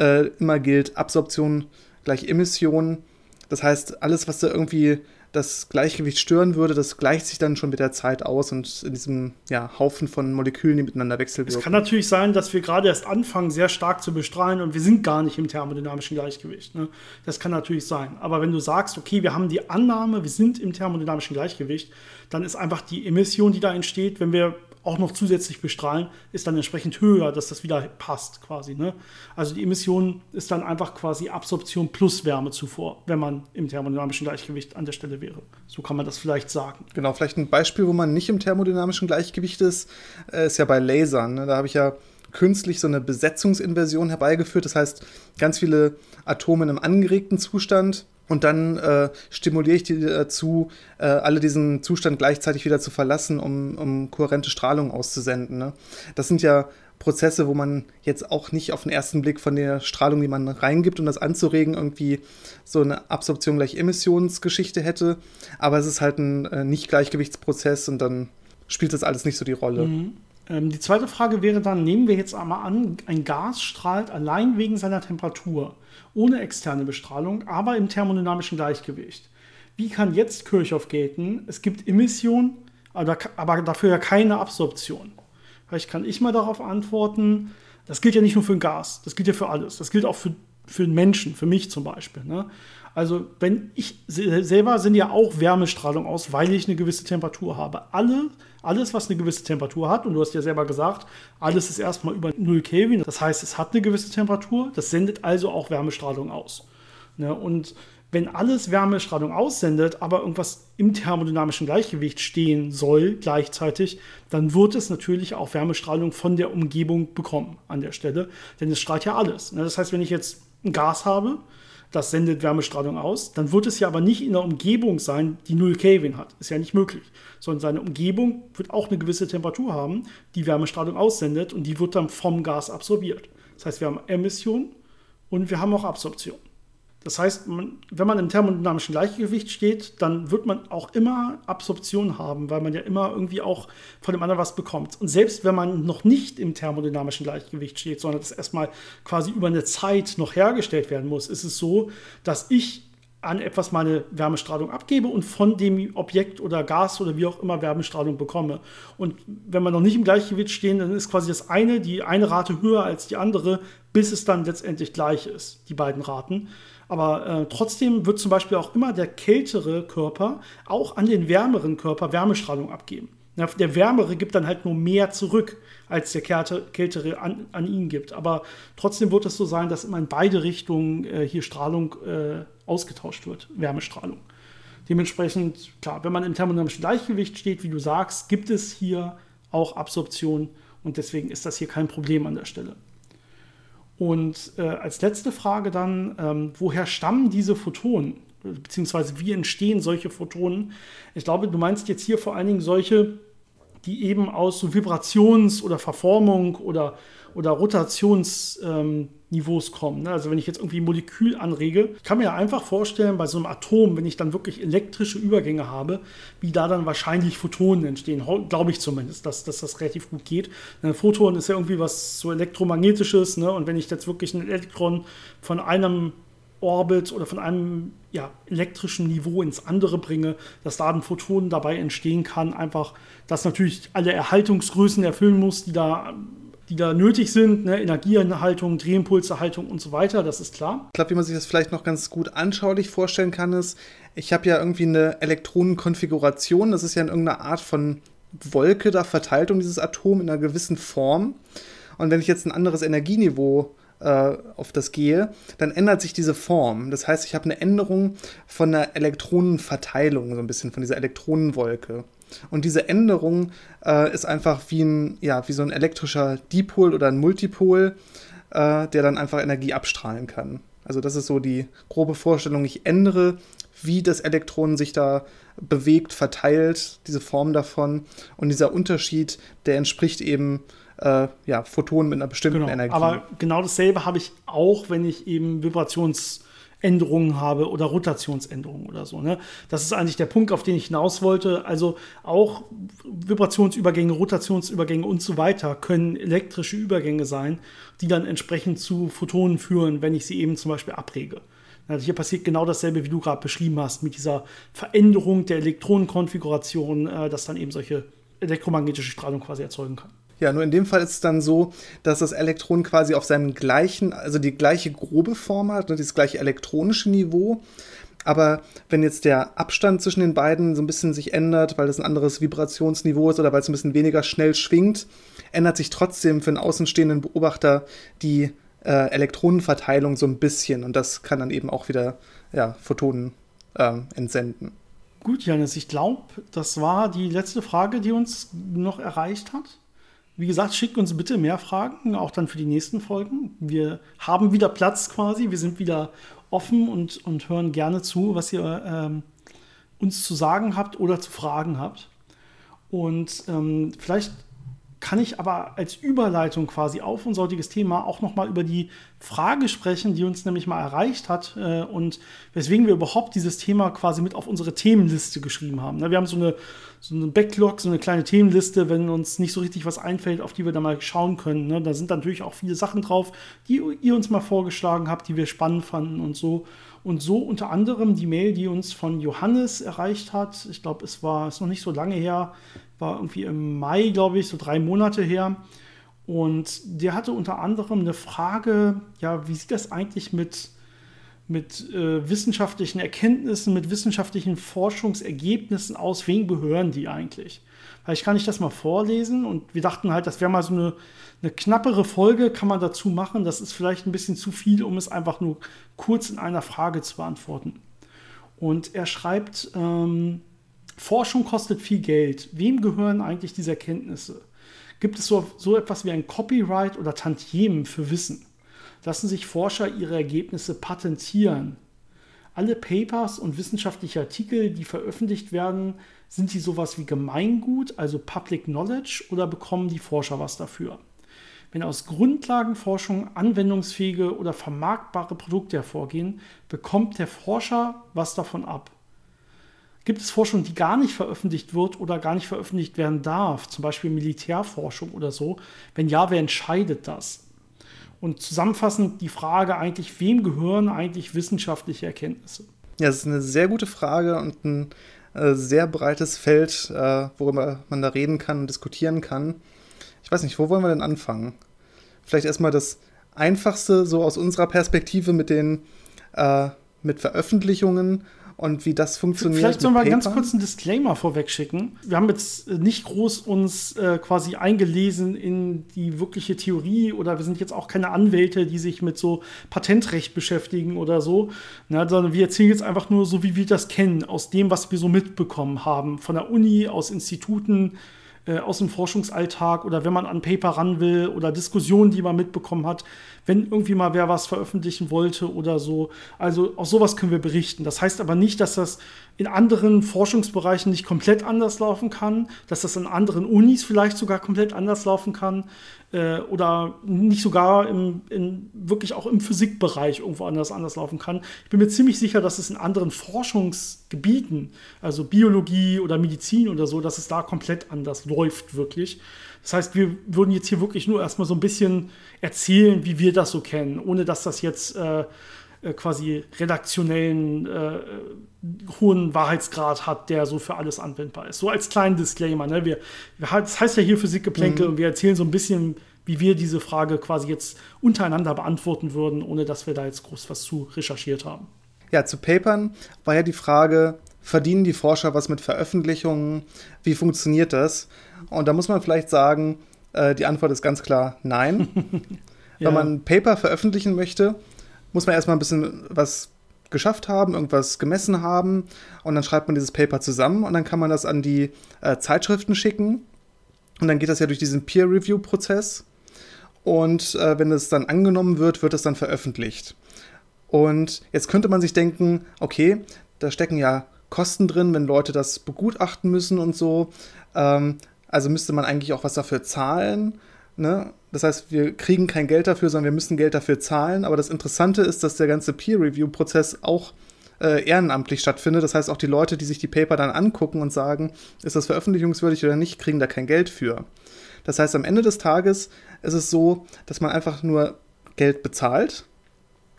äh, immer gilt, Absorption gleich Emission das heißt, alles, was da irgendwie das Gleichgewicht stören würde, das gleicht sich dann schon mit der Zeit aus und in diesem ja, Haufen von Molekülen, die miteinander wechselwirken. Es kann natürlich sein, dass wir gerade erst anfangen, sehr stark zu bestrahlen und wir sind gar nicht im thermodynamischen Gleichgewicht. Ne? Das kann natürlich sein. Aber wenn du sagst, okay, wir haben die Annahme, wir sind im thermodynamischen Gleichgewicht, dann ist einfach die Emission, die da entsteht, wenn wir auch noch zusätzlich bestrahlen, ist dann entsprechend höher, dass das wieder passt quasi. Ne? Also die Emission ist dann einfach quasi Absorption plus Wärmezufuhr, wenn man im thermodynamischen Gleichgewicht an der Stelle wäre. So kann man das vielleicht sagen. Genau, vielleicht ein Beispiel, wo man nicht im thermodynamischen Gleichgewicht ist, äh, ist ja bei Lasern. Ne? Da habe ich ja künstlich so eine Besetzungsinversion herbeigeführt. Das heißt, ganz viele Atome in einem angeregten Zustand und dann äh, stimuliere ich die dazu, äh, alle diesen Zustand gleichzeitig wieder zu verlassen, um, um kohärente Strahlung auszusenden. Ne? Das sind ja Prozesse, wo man jetzt auch nicht auf den ersten Blick von der Strahlung, die man reingibt, um das anzuregen, irgendwie so eine Absorption gleich Emissionsgeschichte hätte. Aber es ist halt ein äh, Nicht-Gleichgewichtsprozess und dann spielt das alles nicht so die Rolle. Mhm. Ähm, die zweite Frage wäre dann, nehmen wir jetzt einmal an, ein Gas strahlt allein wegen seiner Temperatur ohne externe Bestrahlung, aber im thermodynamischen Gleichgewicht. Wie kann jetzt Kirchhoff gelten? Es gibt Emission, aber dafür ja keine Absorption. Vielleicht kann ich mal darauf antworten, das gilt ja nicht nur für ein Gas, das gilt ja für alles. Das gilt auch für, für einen Menschen, für mich zum Beispiel. Ne? Also, wenn ich selber sende ja auch Wärmestrahlung aus, weil ich eine gewisse Temperatur habe. Alle alles, was eine gewisse Temperatur hat, und du hast ja selber gesagt, alles ist erstmal über 0 Kelvin, das heißt, es hat eine gewisse Temperatur, das sendet also auch Wärmestrahlung aus. Ne? Und wenn alles Wärmestrahlung aussendet, aber irgendwas im thermodynamischen Gleichgewicht stehen soll gleichzeitig, dann wird es natürlich auch Wärmestrahlung von der Umgebung bekommen an der Stelle, denn es strahlt ja alles. Ne? Das heißt, wenn ich jetzt ein Gas habe, das sendet Wärmestrahlung aus, dann wird es ja aber nicht in der Umgebung sein, die 0 Kelvin hat. Ist ja nicht möglich. Sondern seine Umgebung wird auch eine gewisse Temperatur haben, die Wärmestrahlung aussendet und die wird dann vom Gas absorbiert. Das heißt, wir haben Emission und wir haben auch Absorption. Das heißt, man, wenn man im thermodynamischen Gleichgewicht steht, dann wird man auch immer Absorption haben, weil man ja immer irgendwie auch von dem anderen was bekommt. Und selbst wenn man noch nicht im thermodynamischen Gleichgewicht steht, sondern das erstmal quasi über eine Zeit noch hergestellt werden muss, ist es so, dass ich an etwas meine Wärmestrahlung abgebe und von dem Objekt oder Gas oder wie auch immer Wärmestrahlung bekomme. Und wenn wir noch nicht im Gleichgewicht stehen, dann ist quasi das eine, die eine Rate höher als die andere, bis es dann letztendlich gleich ist, die beiden Raten. Aber äh, trotzdem wird zum Beispiel auch immer der kältere Körper auch an den wärmeren Körper Wärmestrahlung abgeben. Der wärmere gibt dann halt nur mehr zurück, als der kältere an, an ihn gibt. Aber trotzdem wird es so sein, dass immer in beide Richtungen äh, hier Strahlung äh, ausgetauscht wird, Wärmestrahlung. Dementsprechend, klar, wenn man im thermodynamischen Gleichgewicht steht, wie du sagst, gibt es hier auch Absorption und deswegen ist das hier kein Problem an der Stelle. Und äh, als letzte Frage dann, ähm, woher stammen diese Photonen? Beziehungsweise wie entstehen solche Photonen? Ich glaube, du meinst jetzt hier vor allen Dingen solche, die eben aus so Vibrations- oder Verformung oder oder Rotationsniveaus ähm, kommen. Ne? Also wenn ich jetzt irgendwie ein Molekül anrege, ich kann mir ja einfach vorstellen, bei so einem Atom, wenn ich dann wirklich elektrische Übergänge habe, wie da dann wahrscheinlich Photonen entstehen. Glaube ich zumindest, dass, dass das relativ gut geht. Ein Photon ist ja irgendwie was so elektromagnetisches. Ne? Und wenn ich jetzt wirklich ein Elektron von einem Orbit oder von einem ja, elektrischen Niveau ins andere bringe, dass da ein Photon dabei entstehen kann. Einfach, dass natürlich alle Erhaltungsgrößen erfüllen muss, die da die da nötig sind, ne? Energiehaltung, Drehimpulserhaltung und so weiter, das ist klar. Ich glaube, wie man sich das vielleicht noch ganz gut anschaulich vorstellen kann, ist, ich habe ja irgendwie eine Elektronenkonfiguration, das ist ja in irgendeiner Art von Wolke da verteilt um dieses Atom in einer gewissen Form. Und wenn ich jetzt ein anderes Energieniveau äh, auf das gehe, dann ändert sich diese Form. Das heißt, ich habe eine Änderung von der Elektronenverteilung, so ein bisschen von dieser Elektronenwolke. Und diese Änderung äh, ist einfach wie, ein, ja, wie so ein elektrischer Dipol oder ein Multipol, äh, der dann einfach Energie abstrahlen kann. Also das ist so die grobe Vorstellung. Ich ändere, wie das Elektron sich da bewegt, verteilt, diese Form davon. Und dieser Unterschied, der entspricht eben äh, ja, Photonen mit einer bestimmten genau, Energie. Aber genau dasselbe habe ich auch, wenn ich eben Vibrationsänderungen habe oder Rotationsänderungen oder so. Ne? Das ist eigentlich der Punkt, auf den ich hinaus wollte. Also auch Vibrationsübergänge, Rotationsübergänge und so weiter können elektrische Übergänge sein, die dann entsprechend zu Photonen führen, wenn ich sie eben zum Beispiel abrege. Also hier passiert genau dasselbe, wie du gerade beschrieben hast, mit dieser Veränderung der Elektronenkonfiguration, äh, dass dann eben solche elektromagnetische Strahlung quasi erzeugen kann. Ja, nur in dem Fall ist es dann so, dass das Elektron quasi auf seinem gleichen, also die gleiche grobe Form hat, ne, das gleiche elektronische Niveau. Aber wenn jetzt der Abstand zwischen den beiden so ein bisschen sich ändert, weil das ein anderes Vibrationsniveau ist oder weil es ein bisschen weniger schnell schwingt, ändert sich trotzdem für einen außenstehenden Beobachter die äh, Elektronenverteilung so ein bisschen. Und das kann dann eben auch wieder ja, Photonen äh, entsenden. Gut, Janis, ich glaube, das war die letzte Frage, die uns noch erreicht hat. Wie gesagt, schickt uns bitte mehr Fragen, auch dann für die nächsten Folgen. Wir haben wieder Platz quasi, wir sind wieder offen und, und hören gerne zu, was ihr ähm, uns zu sagen habt oder zu fragen habt. Und ähm, vielleicht kann ich aber als Überleitung quasi auf unser heutiges Thema auch nochmal über die Frage sprechen, die uns nämlich mal erreicht hat äh, und weswegen wir überhaupt dieses Thema quasi mit auf unsere Themenliste geschrieben haben. Ne, wir haben so eine, so eine Backlog, so eine kleine Themenliste, wenn uns nicht so richtig was einfällt, auf die wir da mal schauen können. Ne. Da sind natürlich auch viele Sachen drauf, die ihr uns mal vorgeschlagen habt, die wir spannend fanden und so. Und so unter anderem die Mail, die uns von Johannes erreicht hat. Ich glaube, es war es noch nicht so lange her, war irgendwie im Mai, glaube ich, so drei Monate her. Und der hatte unter anderem eine Frage, ja, wie sieht das eigentlich mit, mit äh, wissenschaftlichen Erkenntnissen, mit wissenschaftlichen Forschungsergebnissen aus? Wen gehören die eigentlich? Vielleicht kann ich das mal vorlesen und wir dachten halt, das wäre mal so eine, eine knappere Folge, kann man dazu machen. Das ist vielleicht ein bisschen zu viel, um es einfach nur kurz in einer Frage zu beantworten. Und er schreibt, ähm, Forschung kostet viel Geld. Wem gehören eigentlich diese Erkenntnisse? Gibt es so, so etwas wie ein Copyright oder Tantiemen für Wissen? Lassen sich Forscher ihre Ergebnisse patentieren? Alle Papers und wissenschaftliche Artikel, die veröffentlicht werden, sind die sowas wie Gemeingut, also Public Knowledge, oder bekommen die Forscher was dafür? Wenn aus Grundlagenforschung anwendungsfähige oder vermarktbare Produkte hervorgehen, bekommt der Forscher was davon ab. Gibt es Forschung, die gar nicht veröffentlicht wird oder gar nicht veröffentlicht werden darf, zum Beispiel Militärforschung oder so? Wenn ja, wer entscheidet das? Und zusammenfassend die Frage eigentlich, wem gehören eigentlich wissenschaftliche Erkenntnisse? Ja, das ist eine sehr gute Frage und ein äh, sehr breites Feld, äh, worüber man da reden kann und diskutieren kann. Ich weiß nicht, wo wollen wir denn anfangen? Vielleicht erstmal das Einfachste, so aus unserer Perspektive mit den äh, mit Veröffentlichungen und wie das funktioniert. Vielleicht sollen wir Paper. ganz kurz einen Disclaimer vorweg schicken. Wir haben jetzt äh, nicht groß uns äh, quasi eingelesen in die wirkliche Theorie oder wir sind jetzt auch keine Anwälte, die sich mit so Patentrecht beschäftigen oder so, Na, sondern wir erzählen jetzt einfach nur so, wie wir das kennen, aus dem, was wir so mitbekommen haben, von der Uni, aus Instituten, äh, aus dem Forschungsalltag oder wenn man an Paper ran will oder Diskussionen, die man mitbekommen hat, wenn irgendwie mal wer was veröffentlichen wollte oder so. Also auch sowas können wir berichten. Das heißt aber nicht, dass das in anderen Forschungsbereichen nicht komplett anders laufen kann, dass das in anderen Unis vielleicht sogar komplett anders laufen kann äh, oder nicht sogar im, in, wirklich auch im Physikbereich irgendwo anders anders laufen kann. Ich bin mir ziemlich sicher, dass es in anderen Forschungsgebieten, also Biologie oder Medizin oder so, dass es da komplett anders läuft, wirklich. Das heißt, wir würden jetzt hier wirklich nur erstmal so ein bisschen erzählen, wie wir das so kennen, ohne dass das jetzt äh, äh quasi redaktionellen äh, hohen Wahrheitsgrad hat, der so für alles anwendbar ist. So als kleinen Disclaimer. Ne? Wir, das heißt ja hier Physikgeplänkel mhm. und wir erzählen so ein bisschen, wie wir diese Frage quasi jetzt untereinander beantworten würden, ohne dass wir da jetzt groß was zu recherchiert haben. Ja, zu Papern war ja die Frage, verdienen die Forscher was mit Veröffentlichungen? Wie funktioniert das? Und da muss man vielleicht sagen, äh, die Antwort ist ganz klar nein. ja. Wenn man ein Paper veröffentlichen möchte, muss man erstmal ein bisschen was geschafft haben, irgendwas gemessen haben und dann schreibt man dieses Paper zusammen und dann kann man das an die äh, Zeitschriften schicken und dann geht das ja durch diesen Peer-Review-Prozess und äh, wenn es dann angenommen wird, wird es dann veröffentlicht. Und jetzt könnte man sich denken, okay, da stecken ja Kosten drin, wenn Leute das begutachten müssen und so. Ähm, also müsste man eigentlich auch was dafür zahlen. Ne? Das heißt, wir kriegen kein Geld dafür, sondern wir müssen Geld dafür zahlen. Aber das Interessante ist, dass der ganze Peer-Review-Prozess auch äh, ehrenamtlich stattfindet. Das heißt, auch die Leute, die sich die Paper dann angucken und sagen, ist das veröffentlichungswürdig oder nicht, kriegen da kein Geld für. Das heißt, am Ende des Tages ist es so, dass man einfach nur Geld bezahlt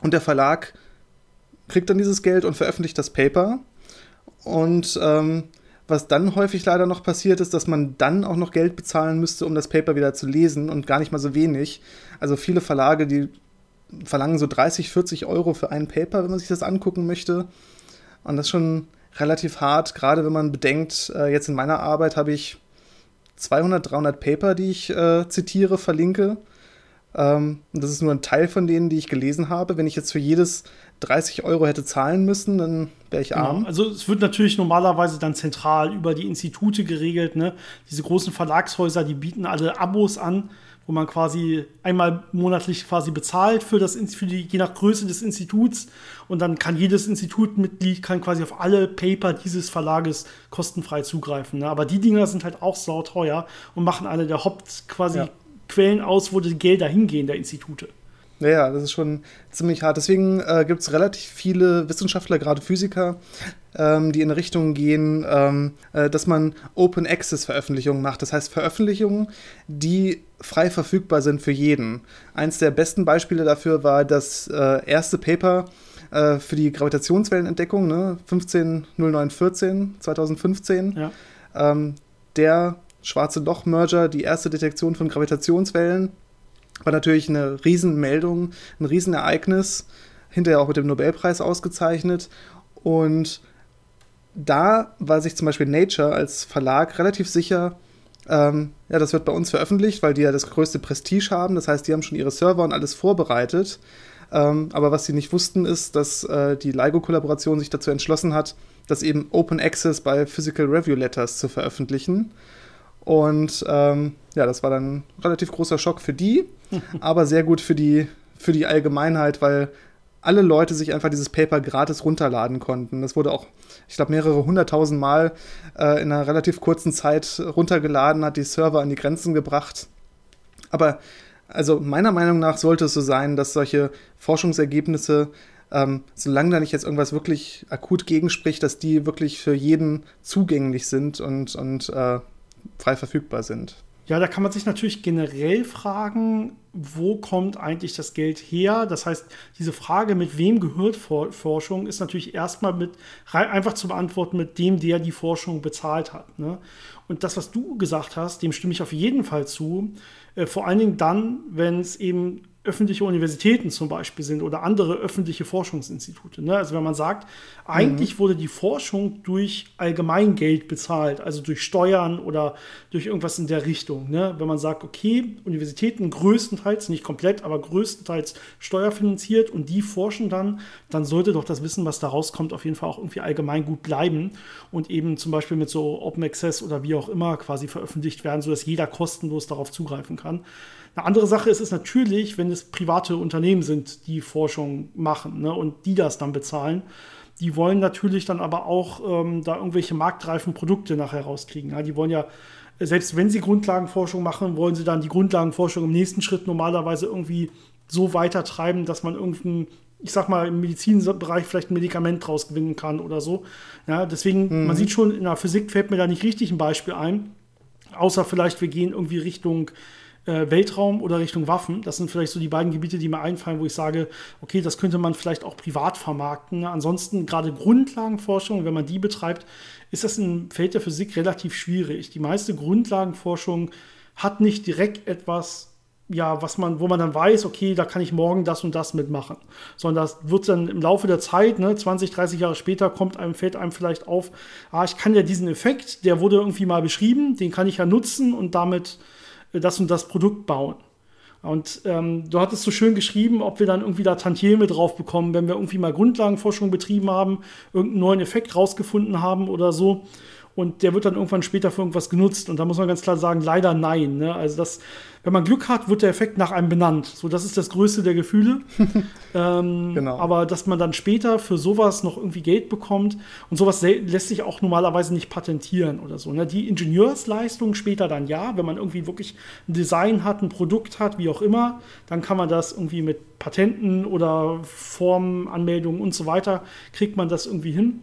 und der Verlag kriegt dann dieses Geld und veröffentlicht das Paper. Und ähm, was dann häufig leider noch passiert ist, dass man dann auch noch Geld bezahlen müsste, um das Paper wieder zu lesen und gar nicht mal so wenig. Also viele Verlage, die verlangen so 30, 40 Euro für ein Paper, wenn man sich das angucken möchte. Und das ist schon relativ hart, gerade wenn man bedenkt, äh, jetzt in meiner Arbeit habe ich 200, 300 Paper, die ich äh, zitiere, verlinke. Ähm, das ist nur ein Teil von denen, die ich gelesen habe. Wenn ich jetzt für jedes 30 Euro hätte zahlen müssen, dann wäre ich genau. arm. Also es wird natürlich normalerweise dann zentral über die Institute geregelt. Ne? Diese großen Verlagshäuser, die bieten alle Abos an, wo man quasi einmal monatlich quasi bezahlt für das für die, je nach Größe des Instituts und dann kann jedes Institutmitglied kann quasi auf alle Paper dieses Verlages kostenfrei zugreifen. Ne? Aber die Dinger sind halt auch sauteuer und machen eine der Haupt quasi ja. Quellen aus, wo die Gelder hingehen der Institute. Ja, das ist schon ziemlich hart. Deswegen äh, gibt es relativ viele Wissenschaftler, gerade Physiker, ähm, die in Richtung gehen, ähm, äh, dass man Open Access Veröffentlichungen macht. Das heißt Veröffentlichungen, die frei verfügbar sind für jeden. Eins der besten Beispiele dafür war das äh, erste Paper äh, für die Gravitationswellenentdeckung, ne? 150914 2015. Ja. Ähm, der schwarze Loch-Merger, die erste Detektion von Gravitationswellen war natürlich eine Riesenmeldung, ein Riesenereignis, hinterher auch mit dem Nobelpreis ausgezeichnet. Und da war sich zum Beispiel Nature als Verlag relativ sicher, ähm, ja, das wird bei uns veröffentlicht, weil die ja das größte Prestige haben. Das heißt, die haben schon ihre Server und alles vorbereitet. Ähm, aber was sie nicht wussten, ist, dass äh, die LIGO-Kollaboration sich dazu entschlossen hat, das eben Open Access bei Physical Review Letters zu veröffentlichen. Und ähm, ja, das war dann ein relativ großer Schock für die, aber sehr gut für die, für die Allgemeinheit, weil alle Leute sich einfach dieses Paper gratis runterladen konnten. Das wurde auch, ich glaube, mehrere hunderttausend Mal äh, in einer relativ kurzen Zeit runtergeladen, hat die Server an die Grenzen gebracht. Aber also meiner Meinung nach sollte es so sein, dass solche Forschungsergebnisse, ähm, solange da nicht jetzt irgendwas wirklich akut gegenspricht, dass die wirklich für jeden zugänglich sind und, und äh, frei verfügbar sind. Ja, da kann man sich natürlich generell fragen, wo kommt eigentlich das Geld her? Das heißt, diese Frage, mit wem gehört Forschung, ist natürlich erstmal mit einfach zu beantworten mit dem, der die Forschung bezahlt hat. Ne? Und das, was du gesagt hast, dem stimme ich auf jeden Fall zu. Äh, vor allen Dingen dann, wenn es eben öffentliche Universitäten zum Beispiel sind oder andere öffentliche Forschungsinstitute. Ne? Also wenn man sagt, eigentlich mhm. wurde die Forschung durch Allgemeingeld bezahlt, also durch Steuern oder durch irgendwas in der Richtung. Ne? Wenn man sagt, okay, Universitäten größtenteils, nicht komplett, aber größtenteils steuerfinanziert und die forschen dann, dann sollte doch das Wissen, was da rauskommt, auf jeden Fall auch irgendwie allgemein gut bleiben und eben zum Beispiel mit so Open Access oder wie auch immer quasi veröffentlicht werden, sodass jeder kostenlos darauf zugreifen kann. Eine andere Sache ist es natürlich, wenn es private Unternehmen sind, die Forschung machen ne, und die das dann bezahlen. Die wollen natürlich dann aber auch ähm, da irgendwelche marktreifen Produkte nachher rauskriegen. Ja, die wollen ja, selbst wenn sie Grundlagenforschung machen, wollen sie dann die Grundlagenforschung im nächsten Schritt normalerweise irgendwie so weitertreiben, dass man irgendein ich sag mal, im Medizinbereich vielleicht ein Medikament draus gewinnen kann oder so. Ja, deswegen, mhm. man sieht schon, in der Physik fällt mir da nicht richtig ein Beispiel ein. Außer vielleicht, wir gehen irgendwie Richtung äh, Weltraum oder Richtung Waffen. Das sind vielleicht so die beiden Gebiete, die mir einfallen, wo ich sage, okay, das könnte man vielleicht auch privat vermarkten. Ansonsten gerade Grundlagenforschung, wenn man die betreibt, ist das im Feld der Physik relativ schwierig. Die meiste Grundlagenforschung hat nicht direkt etwas ja, was man, wo man dann weiß, okay, da kann ich morgen das und das mitmachen. Sondern das wird dann im Laufe der Zeit, ne, 20, 30 Jahre später, kommt einem, fällt einem vielleicht auf, ah, ich kann ja diesen Effekt, der wurde irgendwie mal beschrieben, den kann ich ja nutzen und damit das und das Produkt bauen. Und ähm, du hattest so schön geschrieben, ob wir dann irgendwie da Tantieme drauf bekommen, wenn wir irgendwie mal Grundlagenforschung betrieben haben, irgendeinen neuen Effekt rausgefunden haben oder so und der wird dann irgendwann später für irgendwas genutzt. Und da muss man ganz klar sagen, leider nein. Ne? Also das, wenn man Glück hat, wird der Effekt nach einem benannt. So, das ist das Größte der Gefühle. ähm, genau. Aber dass man dann später für sowas noch irgendwie Geld bekommt und sowas lässt sich auch normalerweise nicht patentieren oder so. Ne? Die Ingenieursleistung später dann ja, wenn man irgendwie wirklich ein Design hat, ein Produkt hat, wie auch immer, dann kann man das irgendwie mit Patenten oder Formanmeldungen und so weiter, kriegt man das irgendwie hin.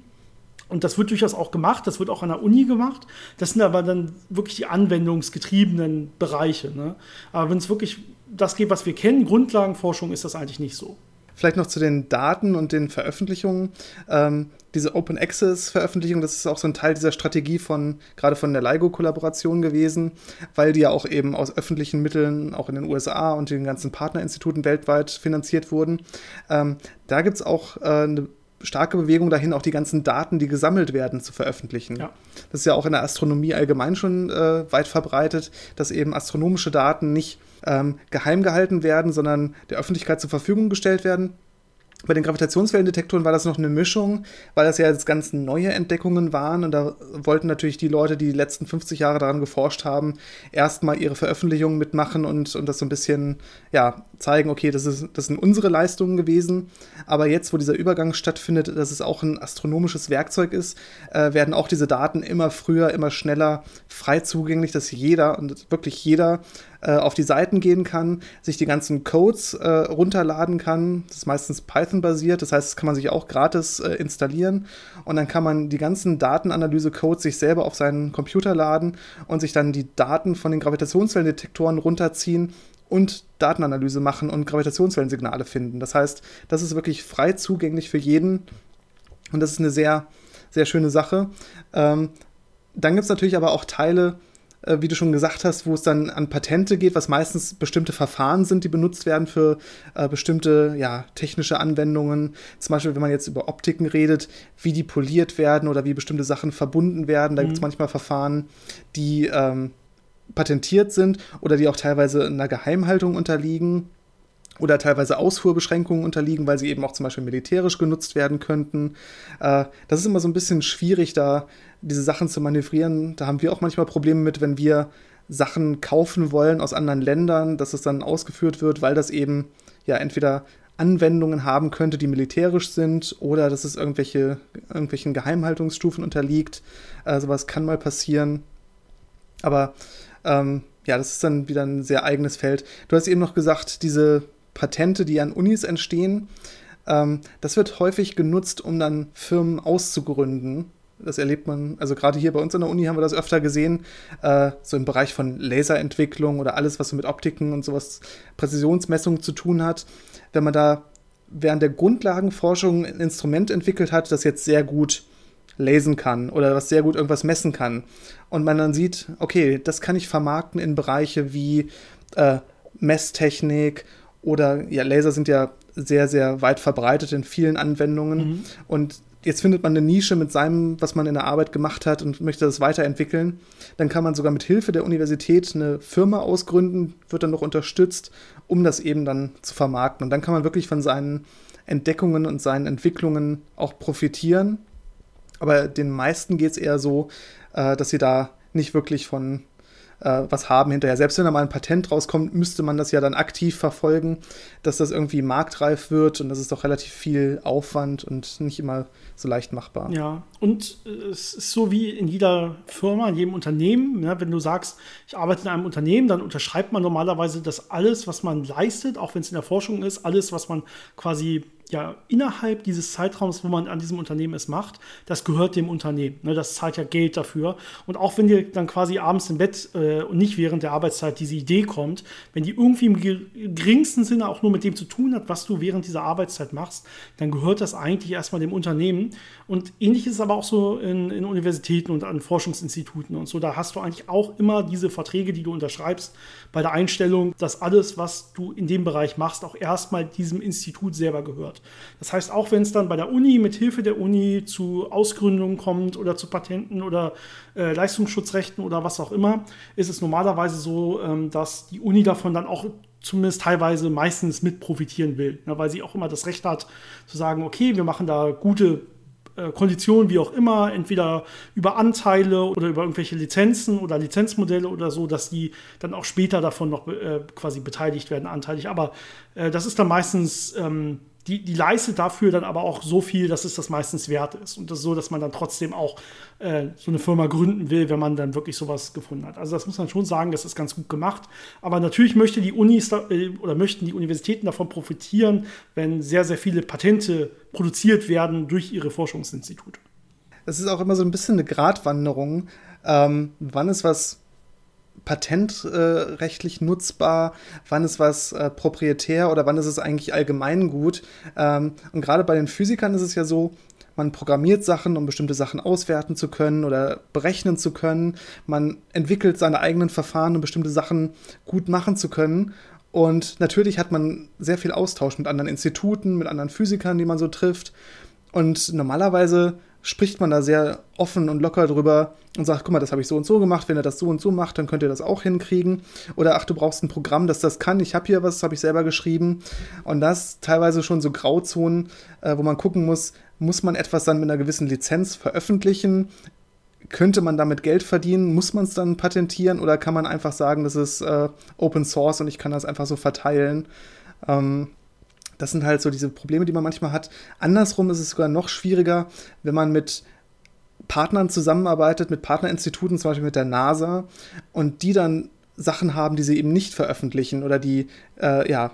Und das wird durchaus auch gemacht, das wird auch an der Uni gemacht. Das sind aber dann wirklich die anwendungsgetriebenen Bereiche. Ne? Aber wenn es wirklich das geht, was wir kennen, Grundlagenforschung, ist das eigentlich nicht so. Vielleicht noch zu den Daten und den Veröffentlichungen. Ähm, diese Open Access Veröffentlichung, das ist auch so ein Teil dieser Strategie von, gerade von der LIGO-Kollaboration gewesen, weil die ja auch eben aus öffentlichen Mitteln, auch in den USA und den ganzen Partnerinstituten weltweit finanziert wurden. Ähm, da gibt es auch äh, eine starke Bewegung dahin, auch die ganzen Daten, die gesammelt werden, zu veröffentlichen. Ja. Das ist ja auch in der Astronomie allgemein schon äh, weit verbreitet, dass eben astronomische Daten nicht ähm, geheim gehalten werden, sondern der Öffentlichkeit zur Verfügung gestellt werden. Bei den Gravitationswellendetektoren war das noch eine Mischung, weil das ja jetzt ganz neue Entdeckungen waren und da wollten natürlich die Leute, die die letzten 50 Jahre daran geforscht haben, erstmal ihre Veröffentlichungen mitmachen und, und das so ein bisschen ja, zeigen, okay, das, ist, das sind unsere Leistungen gewesen. Aber jetzt, wo dieser Übergang stattfindet, dass es auch ein astronomisches Werkzeug ist, äh, werden auch diese Daten immer früher, immer schneller frei zugänglich, dass jeder und wirklich jeder äh, auf die Seiten gehen kann, sich die ganzen Codes äh, runterladen kann. Das ist meistens Python-basiert, das heißt, das kann man sich auch gratis äh, installieren und dann kann man die ganzen Datenanalyse-Codes sich selber auf seinen Computer laden und sich dann die Daten von den Gravitationswellendetektoren runterziehen und Datenanalyse machen und Gravitationswellensignale finden. Das heißt, das ist wirklich frei zugänglich für jeden und das ist eine sehr, sehr schöne Sache. Ähm, dann gibt es natürlich aber auch Teile, wie du schon gesagt hast, wo es dann an Patente geht, was meistens bestimmte Verfahren sind, die benutzt werden für äh, bestimmte ja, technische Anwendungen. Zum Beispiel, wenn man jetzt über Optiken redet, wie die poliert werden oder wie bestimmte Sachen verbunden werden. Da mhm. gibt es manchmal Verfahren, die ähm, patentiert sind oder die auch teilweise einer Geheimhaltung unterliegen oder teilweise Ausfuhrbeschränkungen unterliegen, weil sie eben auch zum Beispiel militärisch genutzt werden könnten. Äh, das ist immer so ein bisschen schwierig, da diese Sachen zu manövrieren. Da haben wir auch manchmal Probleme mit, wenn wir Sachen kaufen wollen aus anderen Ländern, dass es dann ausgeführt wird, weil das eben ja entweder Anwendungen haben könnte, die militärisch sind oder dass es irgendwelche, irgendwelchen Geheimhaltungsstufen unterliegt. Äh, sowas kann mal passieren. Aber ähm, ja, das ist dann wieder ein sehr eigenes Feld. Du hast eben noch gesagt, diese Patente, die an Unis entstehen, ähm, das wird häufig genutzt, um dann Firmen auszugründen. Das erlebt man, also gerade hier bei uns an der Uni haben wir das öfter gesehen, äh, so im Bereich von Laserentwicklung oder alles, was so mit Optiken und sowas, Präzisionsmessungen zu tun hat. Wenn man da während der Grundlagenforschung ein Instrument entwickelt hat, das jetzt sehr gut lesen kann oder was sehr gut irgendwas messen kann. Und man dann sieht, okay, das kann ich vermarkten in Bereiche wie äh, Messtechnik oder ja, Laser sind ja sehr, sehr weit verbreitet in vielen Anwendungen. Mhm. Und jetzt findet man eine Nische mit seinem, was man in der Arbeit gemacht hat und möchte das weiterentwickeln. Dann kann man sogar mit Hilfe der Universität eine Firma ausgründen, wird dann noch unterstützt, um das eben dann zu vermarkten. Und dann kann man wirklich von seinen Entdeckungen und seinen Entwicklungen auch profitieren. Aber den meisten geht es eher so, äh, dass sie da nicht wirklich von äh, was haben hinterher. Selbst wenn da mal ein Patent rauskommt, müsste man das ja dann aktiv verfolgen, dass das irgendwie marktreif wird und das ist doch relativ viel Aufwand und nicht immer so leicht machbar. Ja, und äh, es ist so wie in jeder Firma, in jedem Unternehmen. Ja, wenn du sagst, ich arbeite in einem Unternehmen, dann unterschreibt man normalerweise, dass alles, was man leistet, auch wenn es in der Forschung ist, alles, was man quasi ja innerhalb dieses Zeitraums, wo man an diesem Unternehmen es macht, das gehört dem Unternehmen. Ne, das zahlt ja Geld dafür. Und auch wenn dir dann quasi abends im Bett äh, und nicht während der Arbeitszeit diese Idee kommt, wenn die irgendwie im geringsten Sinne auch nur mit dem zu tun hat, was du während dieser Arbeitszeit machst, dann gehört das eigentlich erstmal dem Unternehmen. Und ähnlich ist es aber auch so in, in Universitäten und an Forschungsinstituten und so. Da hast du eigentlich auch immer diese Verträge, die du unterschreibst, bei der Einstellung, dass alles, was du in dem Bereich machst, auch erstmal diesem Institut selber gehört. Das heißt, auch wenn es dann bei der Uni mit Hilfe der Uni zu Ausgründungen kommt oder zu Patenten oder äh, Leistungsschutzrechten oder was auch immer, ist es normalerweise so, ähm, dass die Uni davon dann auch zumindest teilweise meistens mit profitieren will, ne, weil sie auch immer das Recht hat zu sagen, okay, wir machen da gute äh, Konditionen, wie auch immer, entweder über Anteile oder über irgendwelche Lizenzen oder Lizenzmodelle oder so, dass die dann auch später davon noch äh, quasi beteiligt werden, anteilig. Aber äh, das ist dann meistens ähm, die, die leistet dafür dann aber auch so viel, dass es das meistens wert ist. Und das ist so, dass man dann trotzdem auch äh, so eine Firma gründen will, wenn man dann wirklich sowas gefunden hat. Also das muss man schon sagen, das ist ganz gut gemacht. Aber natürlich möchte die Unis da, äh, oder möchten die Universitäten davon profitieren, wenn sehr, sehr viele Patente produziert werden durch ihre Forschungsinstitute. Es ist auch immer so ein bisschen eine Gratwanderung. Ähm, wann ist was patentrechtlich äh, nutzbar, wann ist was äh, proprietär oder wann ist es eigentlich allgemeingut. Ähm, und gerade bei den Physikern ist es ja so, man programmiert Sachen, um bestimmte Sachen auswerten zu können oder berechnen zu können. Man entwickelt seine eigenen Verfahren, um bestimmte Sachen gut machen zu können. Und natürlich hat man sehr viel Austausch mit anderen Instituten, mit anderen Physikern, die man so trifft. Und normalerweise spricht man da sehr offen und locker drüber und sagt, guck mal, das habe ich so und so gemacht, wenn ihr das so und so macht, dann könnt ihr das auch hinkriegen. Oder ach, du brauchst ein Programm, das das kann, ich habe hier was, das habe ich selber geschrieben. Und das teilweise schon so Grauzonen, äh, wo man gucken muss, muss man etwas dann mit einer gewissen Lizenz veröffentlichen? Könnte man damit Geld verdienen? Muss man es dann patentieren? Oder kann man einfach sagen, das ist äh, Open Source und ich kann das einfach so verteilen? Ähm, das sind halt so diese Probleme, die man manchmal hat. Andersrum ist es sogar noch schwieriger, wenn man mit Partnern zusammenarbeitet, mit Partnerinstituten, zum Beispiel mit der NASA, und die dann Sachen haben, die sie eben nicht veröffentlichen oder die äh, ja,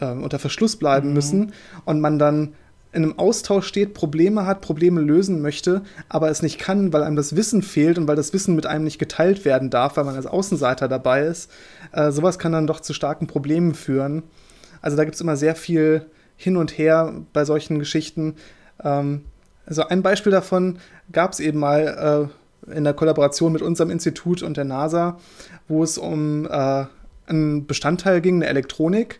äh, unter Verschluss bleiben mhm. müssen und man dann in einem Austausch steht, Probleme hat, Probleme lösen möchte, aber es nicht kann, weil einem das Wissen fehlt und weil das Wissen mit einem nicht geteilt werden darf, weil man als Außenseiter dabei ist. Äh, sowas kann dann doch zu starken Problemen führen. Also da gibt es immer sehr viel hin und her bei solchen Geschichten. Ähm, also ein Beispiel davon gab es eben mal äh, in der Kollaboration mit unserem Institut und der NASA, wo es um äh, einen Bestandteil ging, eine Elektronik.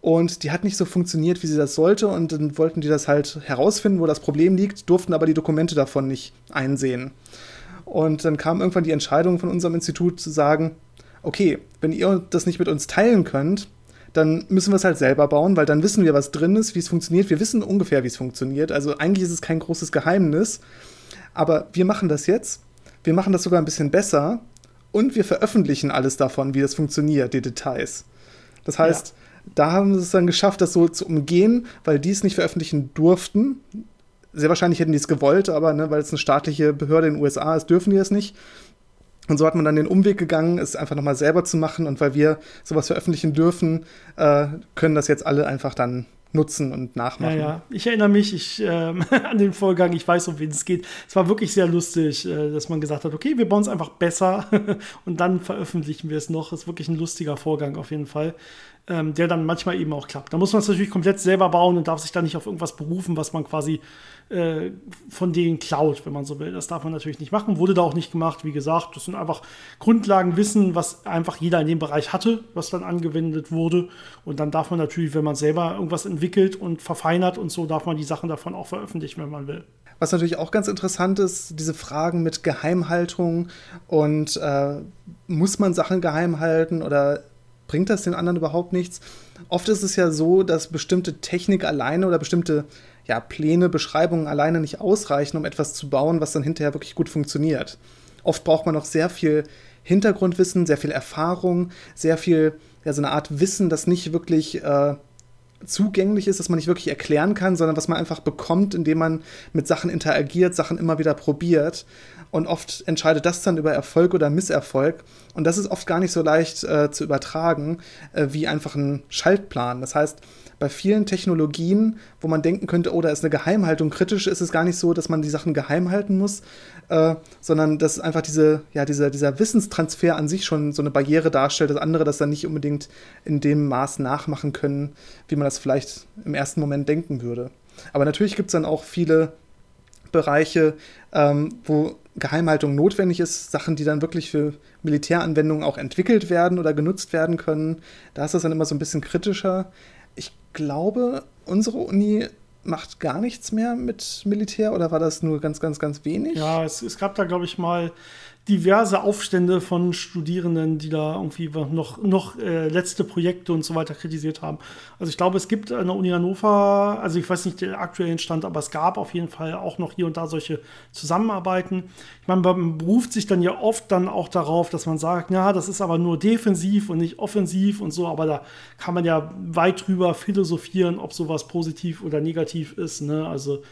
Und die hat nicht so funktioniert, wie sie das sollte. Und dann wollten die das halt herausfinden, wo das Problem liegt, durften aber die Dokumente davon nicht einsehen. Und dann kam irgendwann die Entscheidung von unserem Institut zu sagen, okay, wenn ihr das nicht mit uns teilen könnt, dann müssen wir es halt selber bauen, weil dann wissen wir, was drin ist, wie es funktioniert. Wir wissen ungefähr, wie es funktioniert. Also eigentlich ist es kein großes Geheimnis. Aber wir machen das jetzt. Wir machen das sogar ein bisschen besser. Und wir veröffentlichen alles davon, wie das funktioniert, die Details. Das heißt, ja. da haben sie es dann geschafft, das so zu umgehen, weil die es nicht veröffentlichen durften. Sehr wahrscheinlich hätten die es gewollt, aber ne, weil es eine staatliche Behörde in den USA ist, dürfen die es nicht. Und so hat man dann den Umweg gegangen, es einfach nochmal selber zu machen. Und weil wir sowas veröffentlichen dürfen, äh, können das jetzt alle einfach dann nutzen und nachmachen. Ja, ja. Ich erinnere mich ich, äh, an den Vorgang, ich weiß, um wen es geht. Es war wirklich sehr lustig, äh, dass man gesagt hat, okay, wir bauen es einfach besser und dann veröffentlichen wir es noch. Das ist wirklich ein lustiger Vorgang auf jeden Fall ähm, der dann manchmal eben auch klappt. Da muss man es natürlich komplett selber bauen und darf sich dann nicht auf irgendwas berufen, was man quasi äh, von denen klaut, wenn man so will. Das darf man natürlich nicht machen, wurde da auch nicht gemacht. Wie gesagt, das sind einfach Grundlagenwissen, was einfach jeder in dem Bereich hatte, was dann angewendet wurde. Und dann darf man natürlich, wenn man selber irgendwas entwickelt und verfeinert und so, darf man die Sachen davon auch veröffentlichen, wenn man will. Was natürlich auch ganz interessant ist, diese Fragen mit Geheimhaltung und äh, muss man Sachen geheim halten oder bringt das den anderen überhaupt nichts? Oft ist es ja so, dass bestimmte Technik alleine oder bestimmte ja, Pläne, Beschreibungen alleine nicht ausreichen, um etwas zu bauen, was dann hinterher wirklich gut funktioniert. Oft braucht man noch sehr viel Hintergrundwissen, sehr viel Erfahrung, sehr viel, ja, so eine Art Wissen, das nicht wirklich äh, zugänglich ist, das man nicht wirklich erklären kann, sondern was man einfach bekommt, indem man mit Sachen interagiert, Sachen immer wieder probiert. Und oft entscheidet das dann über Erfolg oder Misserfolg. Und das ist oft gar nicht so leicht äh, zu übertragen äh, wie einfach ein Schaltplan. Das heißt, bei vielen Technologien, wo man denken könnte, oh, da ist eine Geheimhaltung kritisch, ist es gar nicht so, dass man die Sachen geheim halten muss, äh, sondern dass einfach diese, ja, dieser, dieser Wissenstransfer an sich schon so eine Barriere darstellt, dass andere das dann nicht unbedingt in dem Maß nachmachen können, wie man das vielleicht im ersten Moment denken würde. Aber natürlich gibt es dann auch viele Bereiche, ähm, wo Geheimhaltung notwendig ist, Sachen, die dann wirklich für Militäranwendungen auch entwickelt werden oder genutzt werden können. Da ist das dann immer so ein bisschen kritischer. Ich glaube, unsere Uni macht gar nichts mehr mit Militär oder war das nur ganz, ganz, ganz wenig? Ja, es, es gab da, glaube ich, mal diverse Aufstände von Studierenden, die da irgendwie noch, noch äh, letzte Projekte und so weiter kritisiert haben. Also ich glaube, es gibt an der Uni Hannover, also ich weiß nicht den aktuellen Stand, aber es gab auf jeden Fall auch noch hier und da solche Zusammenarbeiten. Ich meine, man beruft sich dann ja oft dann auch darauf, dass man sagt, ja, das ist aber nur defensiv und nicht offensiv und so, aber da kann man ja weit drüber philosophieren, ob sowas positiv oder negativ ist. Ne? Also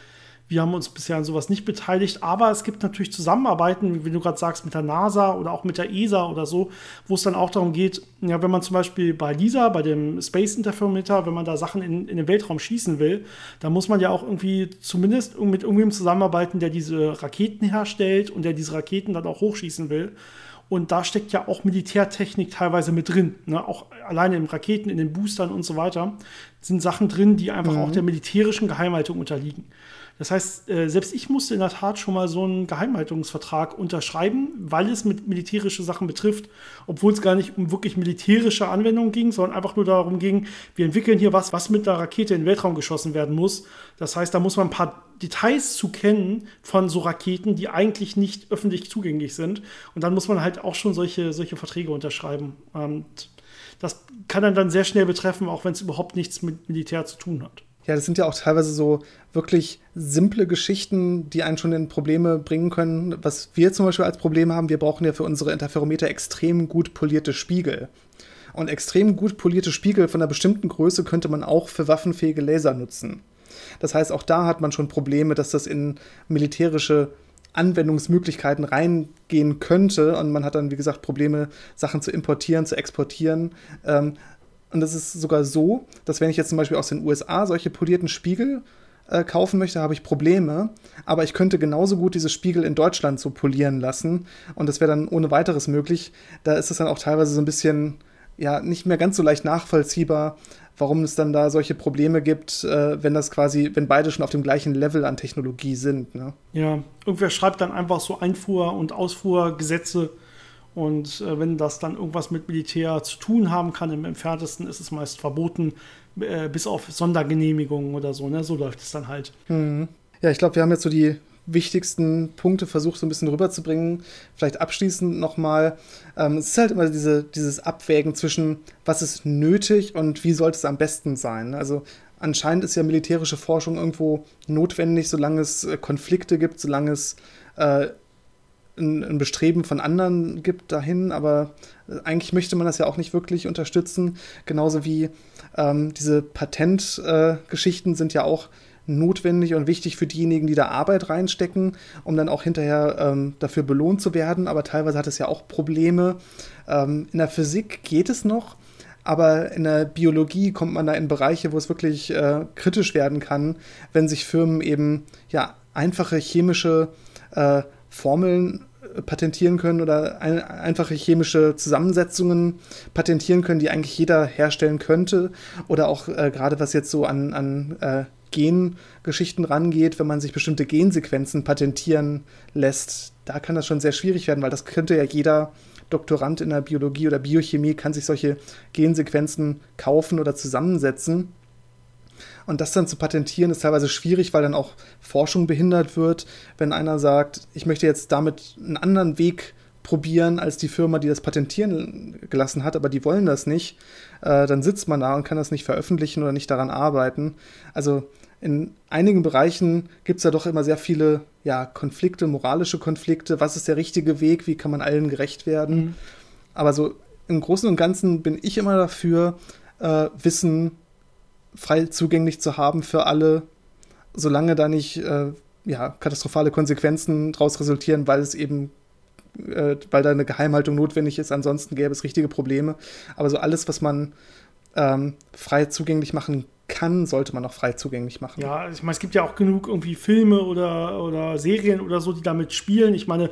wir haben uns bisher an sowas nicht beteiligt, aber es gibt natürlich Zusammenarbeiten, wie du gerade sagst, mit der NASA oder auch mit der ESA oder so, wo es dann auch darum geht, ja, wenn man zum Beispiel bei LISA, bei dem Space Interferometer, wenn man da Sachen in, in den Weltraum schießen will, dann muss man ja auch irgendwie zumindest mit irgendwem zusammenarbeiten, der diese Raketen herstellt und der diese Raketen dann auch hochschießen will. Und da steckt ja auch Militärtechnik teilweise mit drin. Ne? Auch alleine in Raketen, in den Boostern und so weiter sind Sachen drin, die einfach mhm. auch der militärischen Geheimhaltung unterliegen. Das heißt, äh, selbst ich musste in der Tat schon mal so einen Geheimhaltungsvertrag unterschreiben, weil es mit militärische Sachen betrifft, obwohl es gar nicht um wirklich militärische Anwendungen ging, sondern einfach nur darum ging, wir entwickeln hier was, was mit der Rakete in den Weltraum geschossen werden muss. Das heißt, da muss man ein paar Details zu kennen von so Raketen, die eigentlich nicht öffentlich zugänglich sind. Und dann muss man halt auch schon solche, solche Verträge unterschreiben. Und das kann dann sehr schnell betreffen, auch wenn es überhaupt nichts mit Militär zu tun hat. Ja, das sind ja auch teilweise so wirklich simple Geschichten, die einen schon in Probleme bringen können. Was wir zum Beispiel als Problem haben, wir brauchen ja für unsere Interferometer extrem gut polierte Spiegel. Und extrem gut polierte Spiegel von einer bestimmten Größe könnte man auch für waffenfähige Laser nutzen. Das heißt, auch da hat man schon Probleme, dass das in militärische Anwendungsmöglichkeiten reingehen könnte. Und man hat dann, wie gesagt, Probleme, Sachen zu importieren, zu exportieren. Ähm, und das ist sogar so, dass wenn ich jetzt zum Beispiel aus den USA solche polierten Spiegel äh, kaufen möchte, habe ich Probleme. Aber ich könnte genauso gut diese Spiegel in Deutschland so polieren lassen. Und das wäre dann ohne weiteres möglich. Da ist es dann auch teilweise so ein bisschen, ja, nicht mehr ganz so leicht nachvollziehbar, warum es dann da solche Probleme gibt, äh, wenn das quasi, wenn beide schon auf dem gleichen Level an Technologie sind. Ne? Ja, irgendwer schreibt dann einfach so Einfuhr- und Ausfuhrgesetze und äh, wenn das dann irgendwas mit Militär zu tun haben kann, im entferntesten ist es meist verboten, äh, bis auf Sondergenehmigungen oder so. Ne? So läuft es dann halt. Mhm. Ja, ich glaube, wir haben jetzt so die wichtigsten Punkte versucht, so ein bisschen rüberzubringen. Vielleicht abschließend nochmal. Ähm, es ist halt immer diese, dieses Abwägen zwischen, was ist nötig und wie sollte es am besten sein. Also anscheinend ist ja militärische Forschung irgendwo notwendig, solange es äh, Konflikte gibt, solange es äh, ein, Bestreben von anderen gibt dahin, aber eigentlich möchte man das ja auch nicht wirklich unterstützen. Genauso wie ähm, diese Patentgeschichten äh, sind ja auch notwendig und wichtig für diejenigen, die da Arbeit reinstecken, um dann auch hinterher ähm, dafür belohnt zu werden. Aber teilweise hat es ja auch Probleme. Ähm, in der Physik geht es noch, aber in der Biologie kommt man da in Bereiche, wo es wirklich äh, kritisch werden kann, wenn sich Firmen eben ja einfache chemische äh, Formeln äh, patentieren können oder ein, einfache chemische Zusammensetzungen patentieren können, die eigentlich jeder herstellen könnte. Oder auch äh, gerade was jetzt so an, an äh, Gengeschichten rangeht, wenn man sich bestimmte Gensequenzen patentieren lässt, da kann das schon sehr schwierig werden, weil das könnte ja jeder Doktorand in der Biologie oder Biochemie kann sich solche Gensequenzen kaufen oder zusammensetzen. Und das dann zu patentieren ist teilweise schwierig, weil dann auch Forschung behindert wird. Wenn einer sagt, ich möchte jetzt damit einen anderen Weg probieren als die Firma, die das patentieren gelassen hat, aber die wollen das nicht, äh, dann sitzt man da und kann das nicht veröffentlichen oder nicht daran arbeiten. Also in einigen Bereichen gibt es ja doch immer sehr viele ja, Konflikte, moralische Konflikte. Was ist der richtige Weg? Wie kann man allen gerecht werden? Mhm. Aber so im Großen und Ganzen bin ich immer dafür, äh, Wissen frei zugänglich zu haben für alle, solange da nicht äh, ja, katastrophale Konsequenzen daraus resultieren, weil es eben, äh, weil da eine Geheimhaltung notwendig ist. Ansonsten gäbe es richtige Probleme. Aber so alles, was man ähm, frei zugänglich machen kann, sollte man auch frei zugänglich machen. Ja, ich meine, es gibt ja auch genug irgendwie Filme oder, oder Serien oder so, die damit spielen. Ich meine,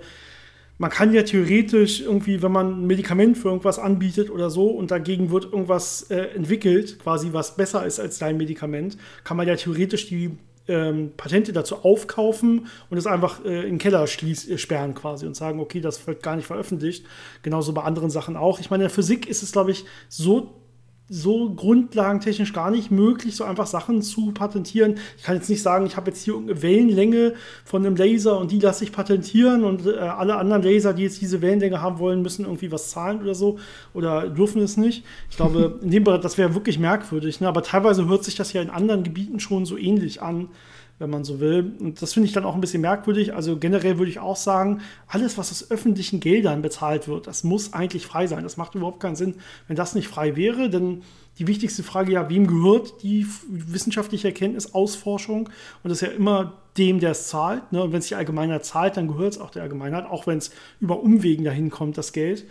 man kann ja theoretisch irgendwie, wenn man ein Medikament für irgendwas anbietet oder so und dagegen wird irgendwas äh, entwickelt, quasi was besser ist als dein Medikament, kann man ja theoretisch die ähm, Patente dazu aufkaufen und es einfach äh, in den Keller schließ, äh, sperren quasi und sagen, okay, das wird gar nicht veröffentlicht. Genauso bei anderen Sachen auch. Ich meine, in der Physik ist es, glaube ich, so so grundlagentechnisch gar nicht möglich, so einfach Sachen zu patentieren. Ich kann jetzt nicht sagen, ich habe jetzt hier irgendeine Wellenlänge von einem Laser und die lasse ich patentieren und äh, alle anderen Laser, die jetzt diese Wellenlänge haben wollen, müssen irgendwie was zahlen oder so oder dürfen es nicht. Ich glaube, in dem Bereich, das wäre wirklich merkwürdig. Ne? Aber teilweise hört sich das ja in anderen Gebieten schon so ähnlich an wenn man so will. Und das finde ich dann auch ein bisschen merkwürdig. Also generell würde ich auch sagen, alles, was aus öffentlichen Geldern bezahlt wird, das muss eigentlich frei sein. Das macht überhaupt keinen Sinn, wenn das nicht frei wäre. Denn die wichtigste Frage ja, wem gehört die wissenschaftliche Erkenntnis, Ausforschung? Und das ist ja immer dem, der es zahlt. Ne? Und wenn es die Allgemeinheit zahlt, dann gehört es auch der Allgemeinheit, auch wenn es über Umwegen dahin kommt, das Geld.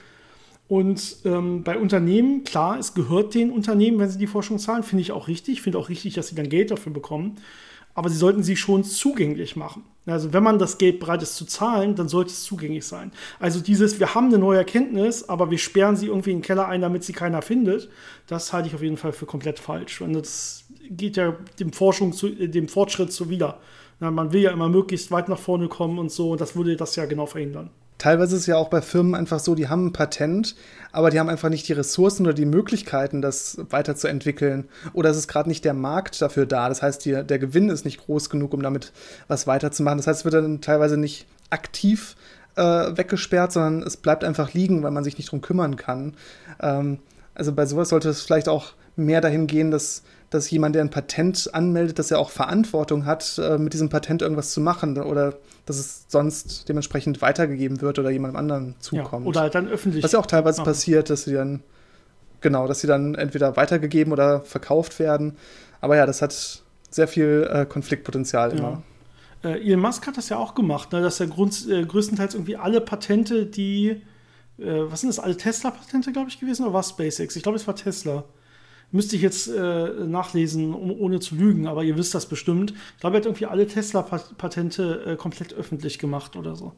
Und ähm, bei Unternehmen, klar, es gehört den Unternehmen, wenn sie die Forschung zahlen, finde ich auch richtig. Finde auch richtig, dass sie dann Geld dafür bekommen aber sie sollten sie schon zugänglich machen. Also wenn man das Geld bereit ist zu zahlen, dann sollte es zugänglich sein. Also dieses, wir haben eine neue Erkenntnis, aber wir sperren sie irgendwie in den Keller ein, damit sie keiner findet, das halte ich auf jeden Fall für komplett falsch. Und das geht ja dem Forschung zu, äh, dem Fortschritt zuwider. man will ja immer möglichst weit nach vorne kommen und so, und das würde das ja genau verhindern teilweise ist es ja auch bei Firmen einfach so, die haben ein Patent, aber die haben einfach nicht die Ressourcen oder die Möglichkeiten, das weiterzuentwickeln. Oder es ist gerade nicht der Markt dafür da. Das heißt, die, der Gewinn ist nicht groß genug, um damit was weiterzumachen. Das heißt, es wird dann teilweise nicht aktiv äh, weggesperrt, sondern es bleibt einfach liegen, weil man sich nicht drum kümmern kann. Ähm, also bei sowas sollte es vielleicht auch mehr dahin gehen, dass dass jemand, der ein Patent anmeldet, dass er auch Verantwortung hat, äh, mit diesem Patent irgendwas zu machen oder dass es sonst dementsprechend weitergegeben wird oder jemandem anderen zukommt. Ja, oder halt dann öffentlich. Was ja auch teilweise machen. passiert, dass sie dann, genau, dass sie dann entweder weitergegeben oder verkauft werden. Aber ja, das hat sehr viel äh, Konfliktpotenzial immer. Ja. Äh, Elon Musk hat das ja auch gemacht, ne, dass er grund, äh, größtenteils irgendwie alle Patente, die, äh, was sind das, alle Tesla-Patente, glaube ich, gewesen, oder war SpaceX? Ich glaube, es war Tesla Müsste ich jetzt äh, nachlesen, um, ohne zu lügen, aber ihr wisst das bestimmt. Ich glaube, er hat irgendwie alle Tesla-Patente äh, komplett öffentlich gemacht oder so.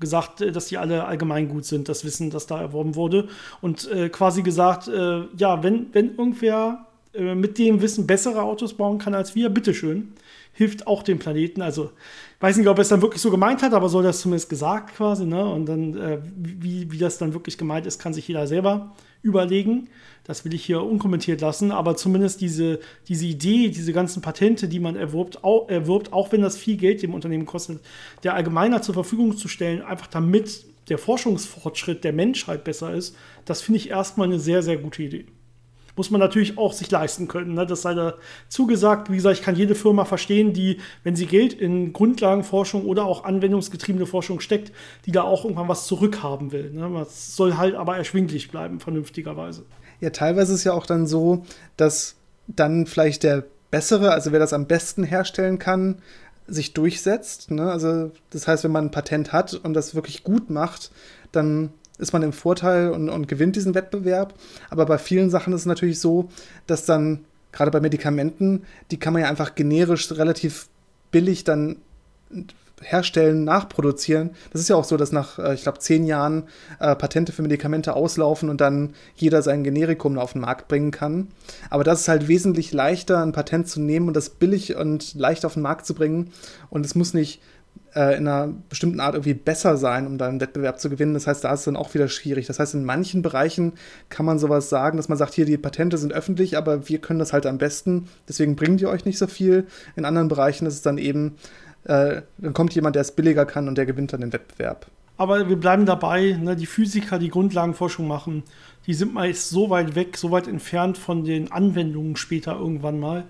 Gesagt, äh, dass die alle allgemein gut sind, das Wissen, das da erworben wurde. Und äh, quasi gesagt, äh, ja, wenn, wenn irgendwer äh, mit dem Wissen bessere Autos bauen kann als wir, bitteschön hilft auch dem Planeten. Also, weiß nicht, ob er es dann wirklich so gemeint hat, aber soll das zumindest gesagt quasi, ne? Und dann, äh, wie, wie das dann wirklich gemeint ist, kann sich jeder selber überlegen. Das will ich hier unkommentiert lassen, aber zumindest diese, diese Idee, diese ganzen Patente, die man erwirbt auch, erwirbt, auch wenn das viel Geld dem Unternehmen kostet, der Allgemeiner zur Verfügung zu stellen, einfach damit der Forschungsfortschritt der Menschheit besser ist, das finde ich erstmal eine sehr, sehr gute Idee muss man natürlich auch sich leisten können. Ne? Das sei da zugesagt. Wie gesagt, ich kann jede Firma verstehen, die, wenn sie Geld in Grundlagenforschung oder auch anwendungsgetriebene Forschung steckt, die da auch irgendwann was zurückhaben will. Ne? Das soll halt aber erschwinglich bleiben, vernünftigerweise. Ja, teilweise ist ja auch dann so, dass dann vielleicht der bessere, also wer das am besten herstellen kann, sich durchsetzt. Ne? Also das heißt, wenn man ein Patent hat und das wirklich gut macht, dann ist man im Vorteil und, und gewinnt diesen Wettbewerb. Aber bei vielen Sachen ist es natürlich so, dass dann, gerade bei Medikamenten, die kann man ja einfach generisch relativ billig dann herstellen, nachproduzieren. Das ist ja auch so, dass nach, äh, ich glaube, zehn Jahren äh, Patente für Medikamente auslaufen und dann jeder sein Generikum auf den Markt bringen kann. Aber das ist halt wesentlich leichter, ein Patent zu nehmen und das billig und leicht auf den Markt zu bringen. Und es muss nicht äh, in einer bestimmten Art irgendwie besser sein, um da einen Wettbewerb zu gewinnen. Das heißt, da ist es dann auch wieder schwierig. Das heißt, in manchen Bereichen kann man sowas sagen, dass man sagt, hier, die Patente sind öffentlich, aber wir können das halt am besten, deswegen bringt ihr euch nicht so viel. In anderen Bereichen ist es dann eben, äh, dann kommt jemand, der es billiger kann und der gewinnt dann den Wettbewerb. Aber wir bleiben dabei, ne, die Physiker, die Grundlagenforschung machen, die sind meist so weit weg, so weit entfernt von den Anwendungen später irgendwann mal,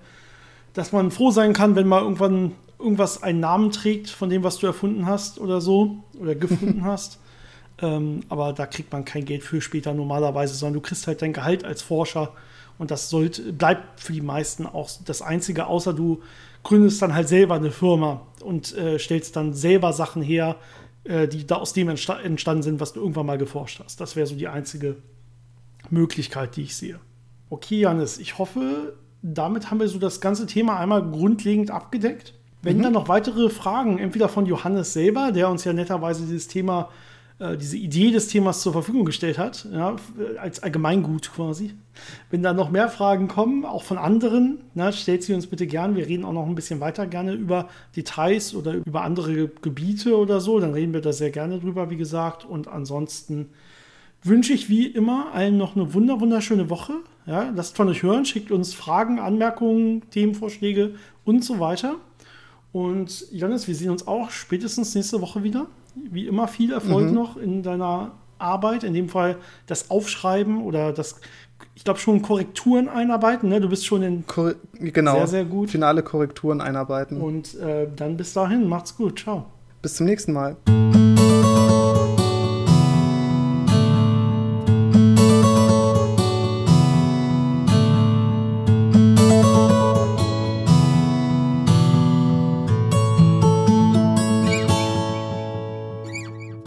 dass man froh sein kann, wenn mal irgendwann irgendwas einen Namen trägt von dem, was du erfunden hast oder so oder gefunden hast. Ähm, aber da kriegt man kein Geld für später normalerweise, sondern du kriegst halt dein Gehalt als Forscher und das sollte, bleibt für die meisten auch das Einzige, außer du gründest dann halt selber eine Firma und äh, stellst dann selber Sachen her, äh, die da aus dem entsta entstanden sind, was du irgendwann mal geforscht hast. Das wäre so die einzige Möglichkeit, die ich sehe. Okay, Janis, ich hoffe, damit haben wir so das ganze Thema einmal grundlegend abgedeckt. Wenn mhm. dann noch weitere Fragen, entweder von Johannes selber, der uns ja netterweise dieses Thema, äh, diese Idee des Themas zur Verfügung gestellt hat, ja, als Allgemeingut quasi. Wenn da noch mehr Fragen kommen, auch von anderen, na, stellt sie uns bitte gern. Wir reden auch noch ein bisschen weiter gerne über Details oder über andere Gebiete oder so. Dann reden wir da sehr gerne drüber, wie gesagt. Und ansonsten wünsche ich wie immer allen noch eine wunder wunderschöne Woche. Ja, lasst von euch hören, schickt uns Fragen, Anmerkungen, Themenvorschläge und so weiter. Und Johannes, wir sehen uns auch spätestens nächste Woche wieder. Wie immer viel Erfolg mhm. noch in deiner Arbeit, in dem Fall das Aufschreiben oder das, ich glaube schon Korrekturen einarbeiten. Ne? Du bist schon in Kor genau, sehr, sehr gut. Finale Korrekturen einarbeiten. Und äh, dann bis dahin, macht's gut, ciao. Bis zum nächsten Mal.